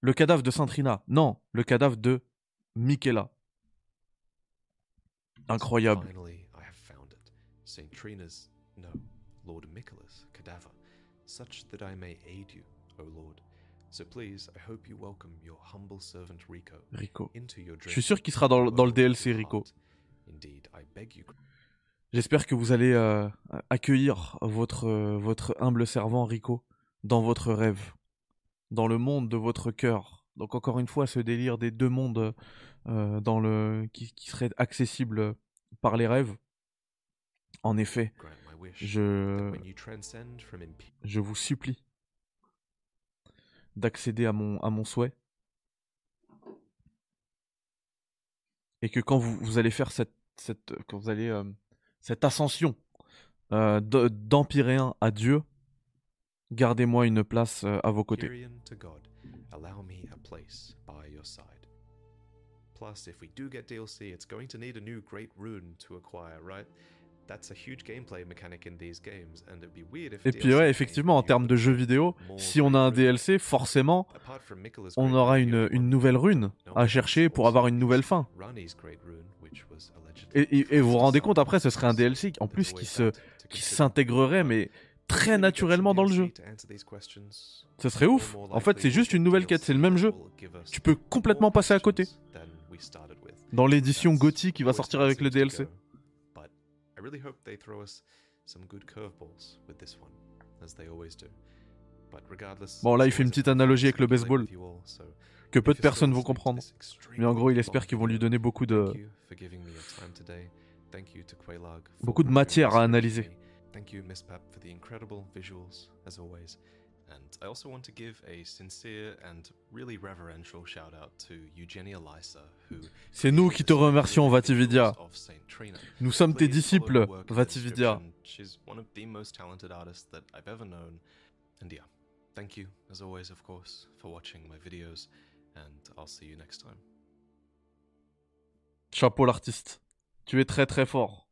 Le cadavre de Saint Trina. Non. Le cadavre de Michaela. Incroyable. Finally, I have found it. St. Trina's, no, Lord Mikola's cadaver, such that I may aid you, O Lord. So please, I hope you welcome your humble servant Rico Rico. into your Je suis sûr qu'il sera dans, le- dans le DLC, Rico. Indeed, I beg you, J'espère que vous allez euh, accueillir votre, euh, votre humble servant Rico dans votre rêve, dans le monde de votre cœur. Donc encore une fois, ce délire des deux mondes euh, dans le qui, qui serait accessible par les rêves. En effet, je, je vous supplie d'accéder à mon, à mon souhait. Et que quand vous, vous allez faire cette, cette, quand vous allez, euh, cette ascension euh, de- d'Empyréen à Dieu, gardez-moi une place euh, à vos côtés. Plus, if we do get DLC, it's going to need a new great rune to acquire, right? Et puis ouais, effectivement, en termes de jeux vidéo, si on a un DLC, forcément, on aura une, une nouvelle rune à chercher pour avoir une nouvelle fin. Et, et- et vous vous rendez compte, après, ce serait un DLC en plus qui se qui s'intégrerait, mais très naturellement dans le jeu. Ce serait ouf. En fait, c'est juste une nouvelle quête, c'est le même jeu. Tu peux complètement passer à côté. Dans l'édition GOTY qui va sortir avec le DLC. I really hope they throw us some good curveballs with this one, as they always do. But regardless, Bon, là, il fait une petite analogie avec le baseball, que peu de personnes vont comprendre. Mais en gros, il espère qu'ils vont lui video, donner beaucoup de, beaucoup de matière à analyser. Thank you, Miss Pap, for the incredible visuals, as always. And I also want to give a sincere and really reverential shout out to Eugenia Lysa, who C'est nous qui te remercions, Vatividia. Nous sommes tes disciples, Vatividia. She's one of the most talented artists that I've ever known. And yeah, thank you, as always, of course, for watching my videos, and I'll see you next time. Chapeau l'artiste. Tu es très très fort.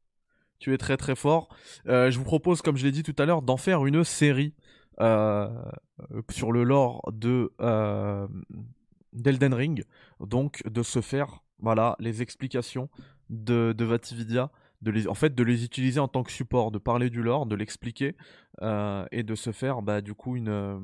Tu es très très fort. Euh, je vous propose, comme je l'ai dit tout à l'heure, d'en faire une série sur le lore de euh, d'Elden Ring. Donc de se faire, voilà, les explications de, Vatividia, de les, en fait de les utiliser en tant que support, de parler du lore, de l'expliquer euh, et de se faire, bah, du coup une euh,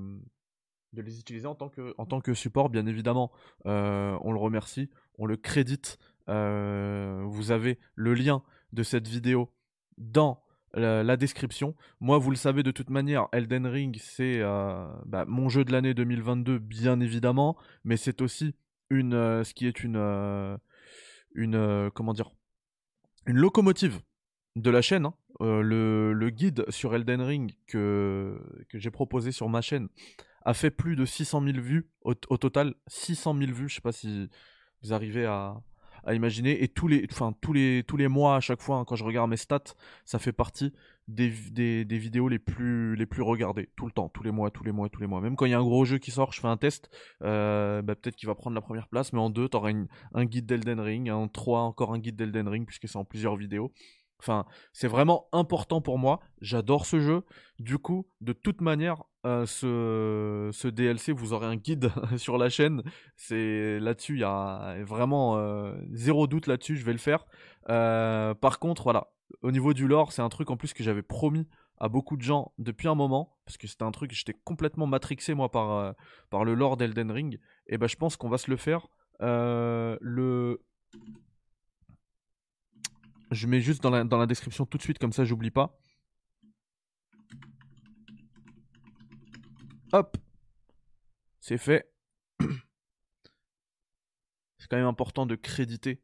de les utiliser en tant que, en tant que support, bien évidemment. Euh, on le remercie, on le crédite. Euh, vous avez le lien de cette vidéo dans la, description. Moi, vous le savez de toute manière, Elden Ring, c'est euh, bah, mon jeu de l'année 2022, bien évidemment, mais c'est aussi une, euh, ce qui est une, euh, une, comment dire, une locomotive de la chaîne. hein. Le, guide sur Elden Ring que, j'ai proposé sur ma chaîne a fait plus de 600 000 vues au, total. 600 000 vues, je sais pas si vous arrivez à, à imaginer. Et tous les, enfin, tous les, tous les mois, à chaque fois, hein, quand je regarde mes stats, ça fait partie des, vidéos les plus, regardées. Tout le temps, tous les mois, tous les mois, tous les mois. Même quand il y a un gros jeu qui sort, je fais un test. euh, bah, peut-être qu'il va prendre la première place, mais en deux, tu auras un guide d'Elden Ring. En trois, encore un guide d'Elden Ring, puisque c'est en plusieurs vidéos. Enfin, c'est vraiment important pour moi. J'adore ce jeu. Du coup, de toute manière, euh, ce, DLC, vous aurez un guide sur la chaîne. C'est là-dessus, il y a vraiment euh, zéro doute là-dessus. Je vais le faire. Euh, par contre, voilà, au niveau du lore, c'est un truc en plus que j'avais promis à beaucoup de gens depuis un moment, parce que c'était un truc, j'étais complètement matrixé moi par, le lore d'Elden Ring. Et ben, je pense qu'on va se le faire. Le je mets juste dans la, description tout de suite, comme ça j'oublie pas. Hop C'est fait. C'est quand même important de créditer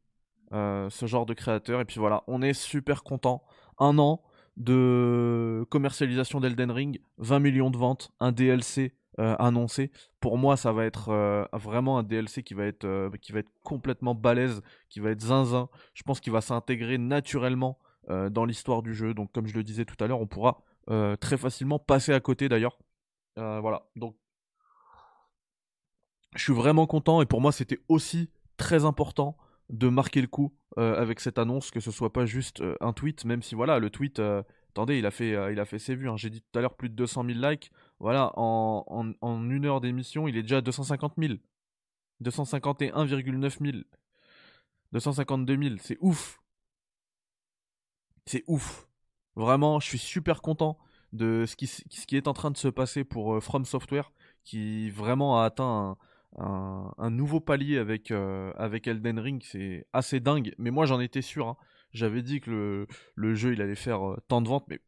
euh, ce genre de créateur. Et puis voilà, on est super content. Un an de commercialisation d'Elden Ring, 20 millions de ventes, un DLC euh, annoncé. Pour moi, ça va être euh, vraiment un DLC qui va être, euh, qui va être complètement balèze, qui va être zinzin. Je pense qu'il va s'intégrer naturellement dans l'histoire du jeu. Donc, comme je le disais tout à l'heure, on pourra très facilement passer à côté d'ailleurs. Voilà. Donc, je suis vraiment content et pour moi, c'était aussi très important de marquer le coup avec cette annonce, que ce soit pas juste un tweet, même si voilà, le tweet, attendez, il a fait, il a fait ses vues. hein. J'ai dit tout à l'heure plus de 200 000 likes. Voilà, en, une heure d'émission, il est déjà à 250 000. 251,9 000. 252 000, c'est ouf. C'est ouf. Vraiment, je suis super content de ce qui, est en train de se passer pour euh, From Software, qui vraiment a atteint un, nouveau palier avec, euh, avec Elden Ring. C'est assez dingue, mais moi j'en étais sûr. hein. J'avais dit que le, jeu il allait faire euh, tant de ventes, mais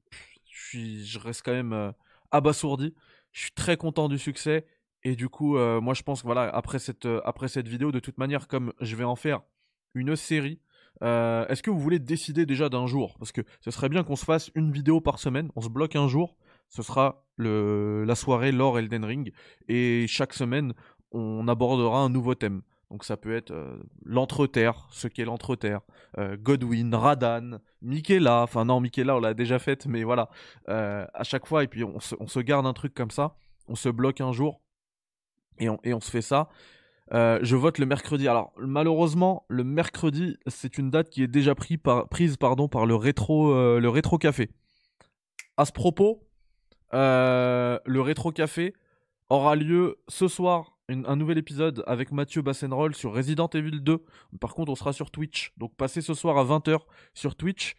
je, reste quand même abasourdi. Je suis très content du succès. Et du coup, euh, moi je pense que voilà, après cette, euh, après cette vidéo, de toute manière, comme je vais en faire une série, Euh, Est-ce que vous voulez décider déjà d'un jour? Parce que ce serait bien qu'on se fasse une vidéo par semaine. On se bloque un jour. Ce sera le, la soirée lore Elden Ring. Et chaque semaine, on abordera un nouveau thème. Donc ça peut être euh, l'entreterre, ce qu'est l'entreterre, euh, Godwin, Radan, Michaela. Enfin non, Michaela, on l'a déjà faite, mais voilà. Euh, à chaque fois, et puis on se, garde un truc comme ça. On se bloque un jour. Et on, se fait ça. Euh, je vote le mercredi. Alors malheureusement, le mercredi, c'est une date qui est déjà prise par le rétro, le rétro café. À ce propos, le rétro café aura lieu ce soir. Un nouvel épisode avec Mathieu Bassenroll sur Resident Evil 2. Par contre, on sera sur Twitch. Donc passez ce soir à 20h sur Twitch.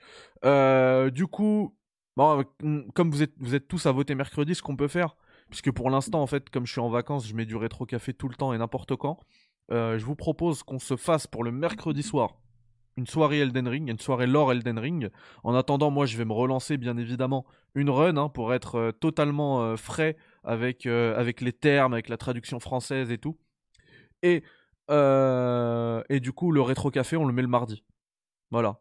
Euh, du coup, bon, euh, comme vous êtes, vous êtes tous à voter mercredi, ce qu'on peut faire, puisque pour l'instant, en fait, comme je suis en vacances, je mets du rétro café tout le temps et n'importe quand. Euh, je vous propose qu'on se fasse pour le mercredi soir une soirée Elden Ring, une soirée lore Elden Ring. En attendant, moi, je vais me relancer, bien évidemment, une run hein, pour être euh, totalement euh, frais avec, euh, avec les termes, avec la traduction française et tout. Et, et du coup, le rétro café, on le met le mardi. Voilà.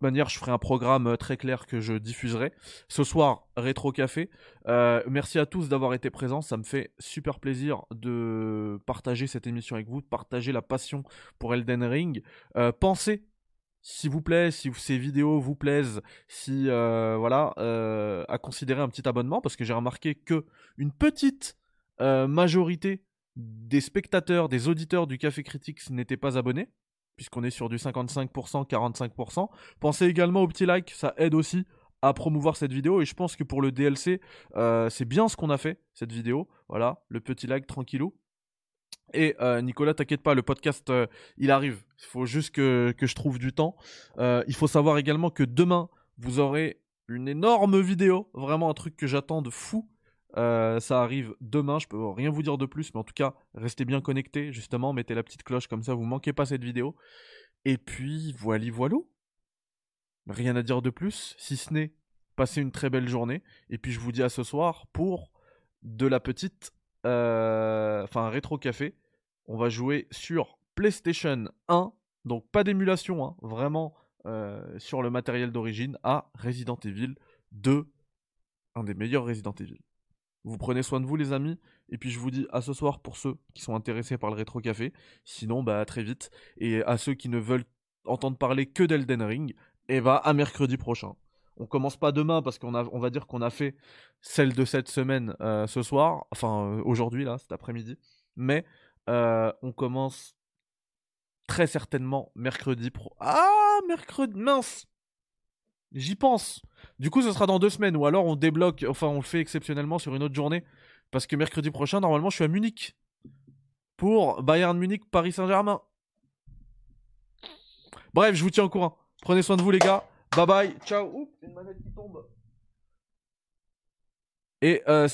Manière, je ferai un programme euh, très clair que je diffuserai. Ce soir, rétro café. Euh, merci à tous d'avoir été présents. Ça me fait super plaisir de partager cette émission avec vous, de partager la passion pour Elden Ring. Euh, pensez, s'il vous plaît, si ces vidéos vous plaisent, si voilà, à considérer un petit abonnement parce que j'ai remarqué que une petite majorité des spectateurs, des auditeurs du Café Critique n'étaient pas abonnés. Puisqu'on est sur du 55%, 45%. Pensez également au petit like, ça aide aussi à promouvoir cette vidéo. Et je pense que pour le DLC, euh, c'est bien ce qu'on a fait, cette vidéo. Voilà, le petit like tranquillou. Et euh, Nicolas, t'inquiète pas, le podcast, euh, il arrive. Il faut juste que, que je trouve du temps. Il faut savoir également que demain, vous aurez une énorme vidéo. Vraiment un truc que j'attends de fou. Euh, ça arrive demain, je peux rien vous dire de plus, mais en tout cas, restez bien connectés, justement, mettez la petite cloche comme ça, vous manquez pas cette vidéo. Et puis, voilà, voilou. Rien à dire de plus, si ce n'est passer une très belle journée. Et puis, je vous dis à ce soir pour de la petite, euh, enfin, rétro café. On va jouer sur PlayStation 1, donc pas d'émulation, hein, vraiment euh, sur le matériel d'origine, à Resident Evil 2, un des meilleurs Resident Evil. Vous prenez soin de vous les amis, et puis je vous dis à ce soir pour ceux qui sont intéressés par le rétro café, sinon bah à très vite, et à ceux qui ne veulent entendre parler que d'Elden Ring, et bah à mercredi prochain. On commence pas demain parce qu'on va dire qu'on a fait celle de cette semaine euh, ce soir, enfin euh, aujourd'hui là, cet après-midi, mais euh, on commence très certainement mercredi pro. Ah mercredi mince, j'y pense. Du coup, ce sera dans deux semaines, ou alors on débloque, enfin on le fait exceptionnellement sur une autre journée, parce que mercredi prochain, normalement, je suis à Munich pour Bayern Munich, Paris Saint-Germain. Bref, je vous tiens au courant. Prenez soin de vous, les gars. Bye bye. Ciao. Oups, une manette qui tombe. Et euh,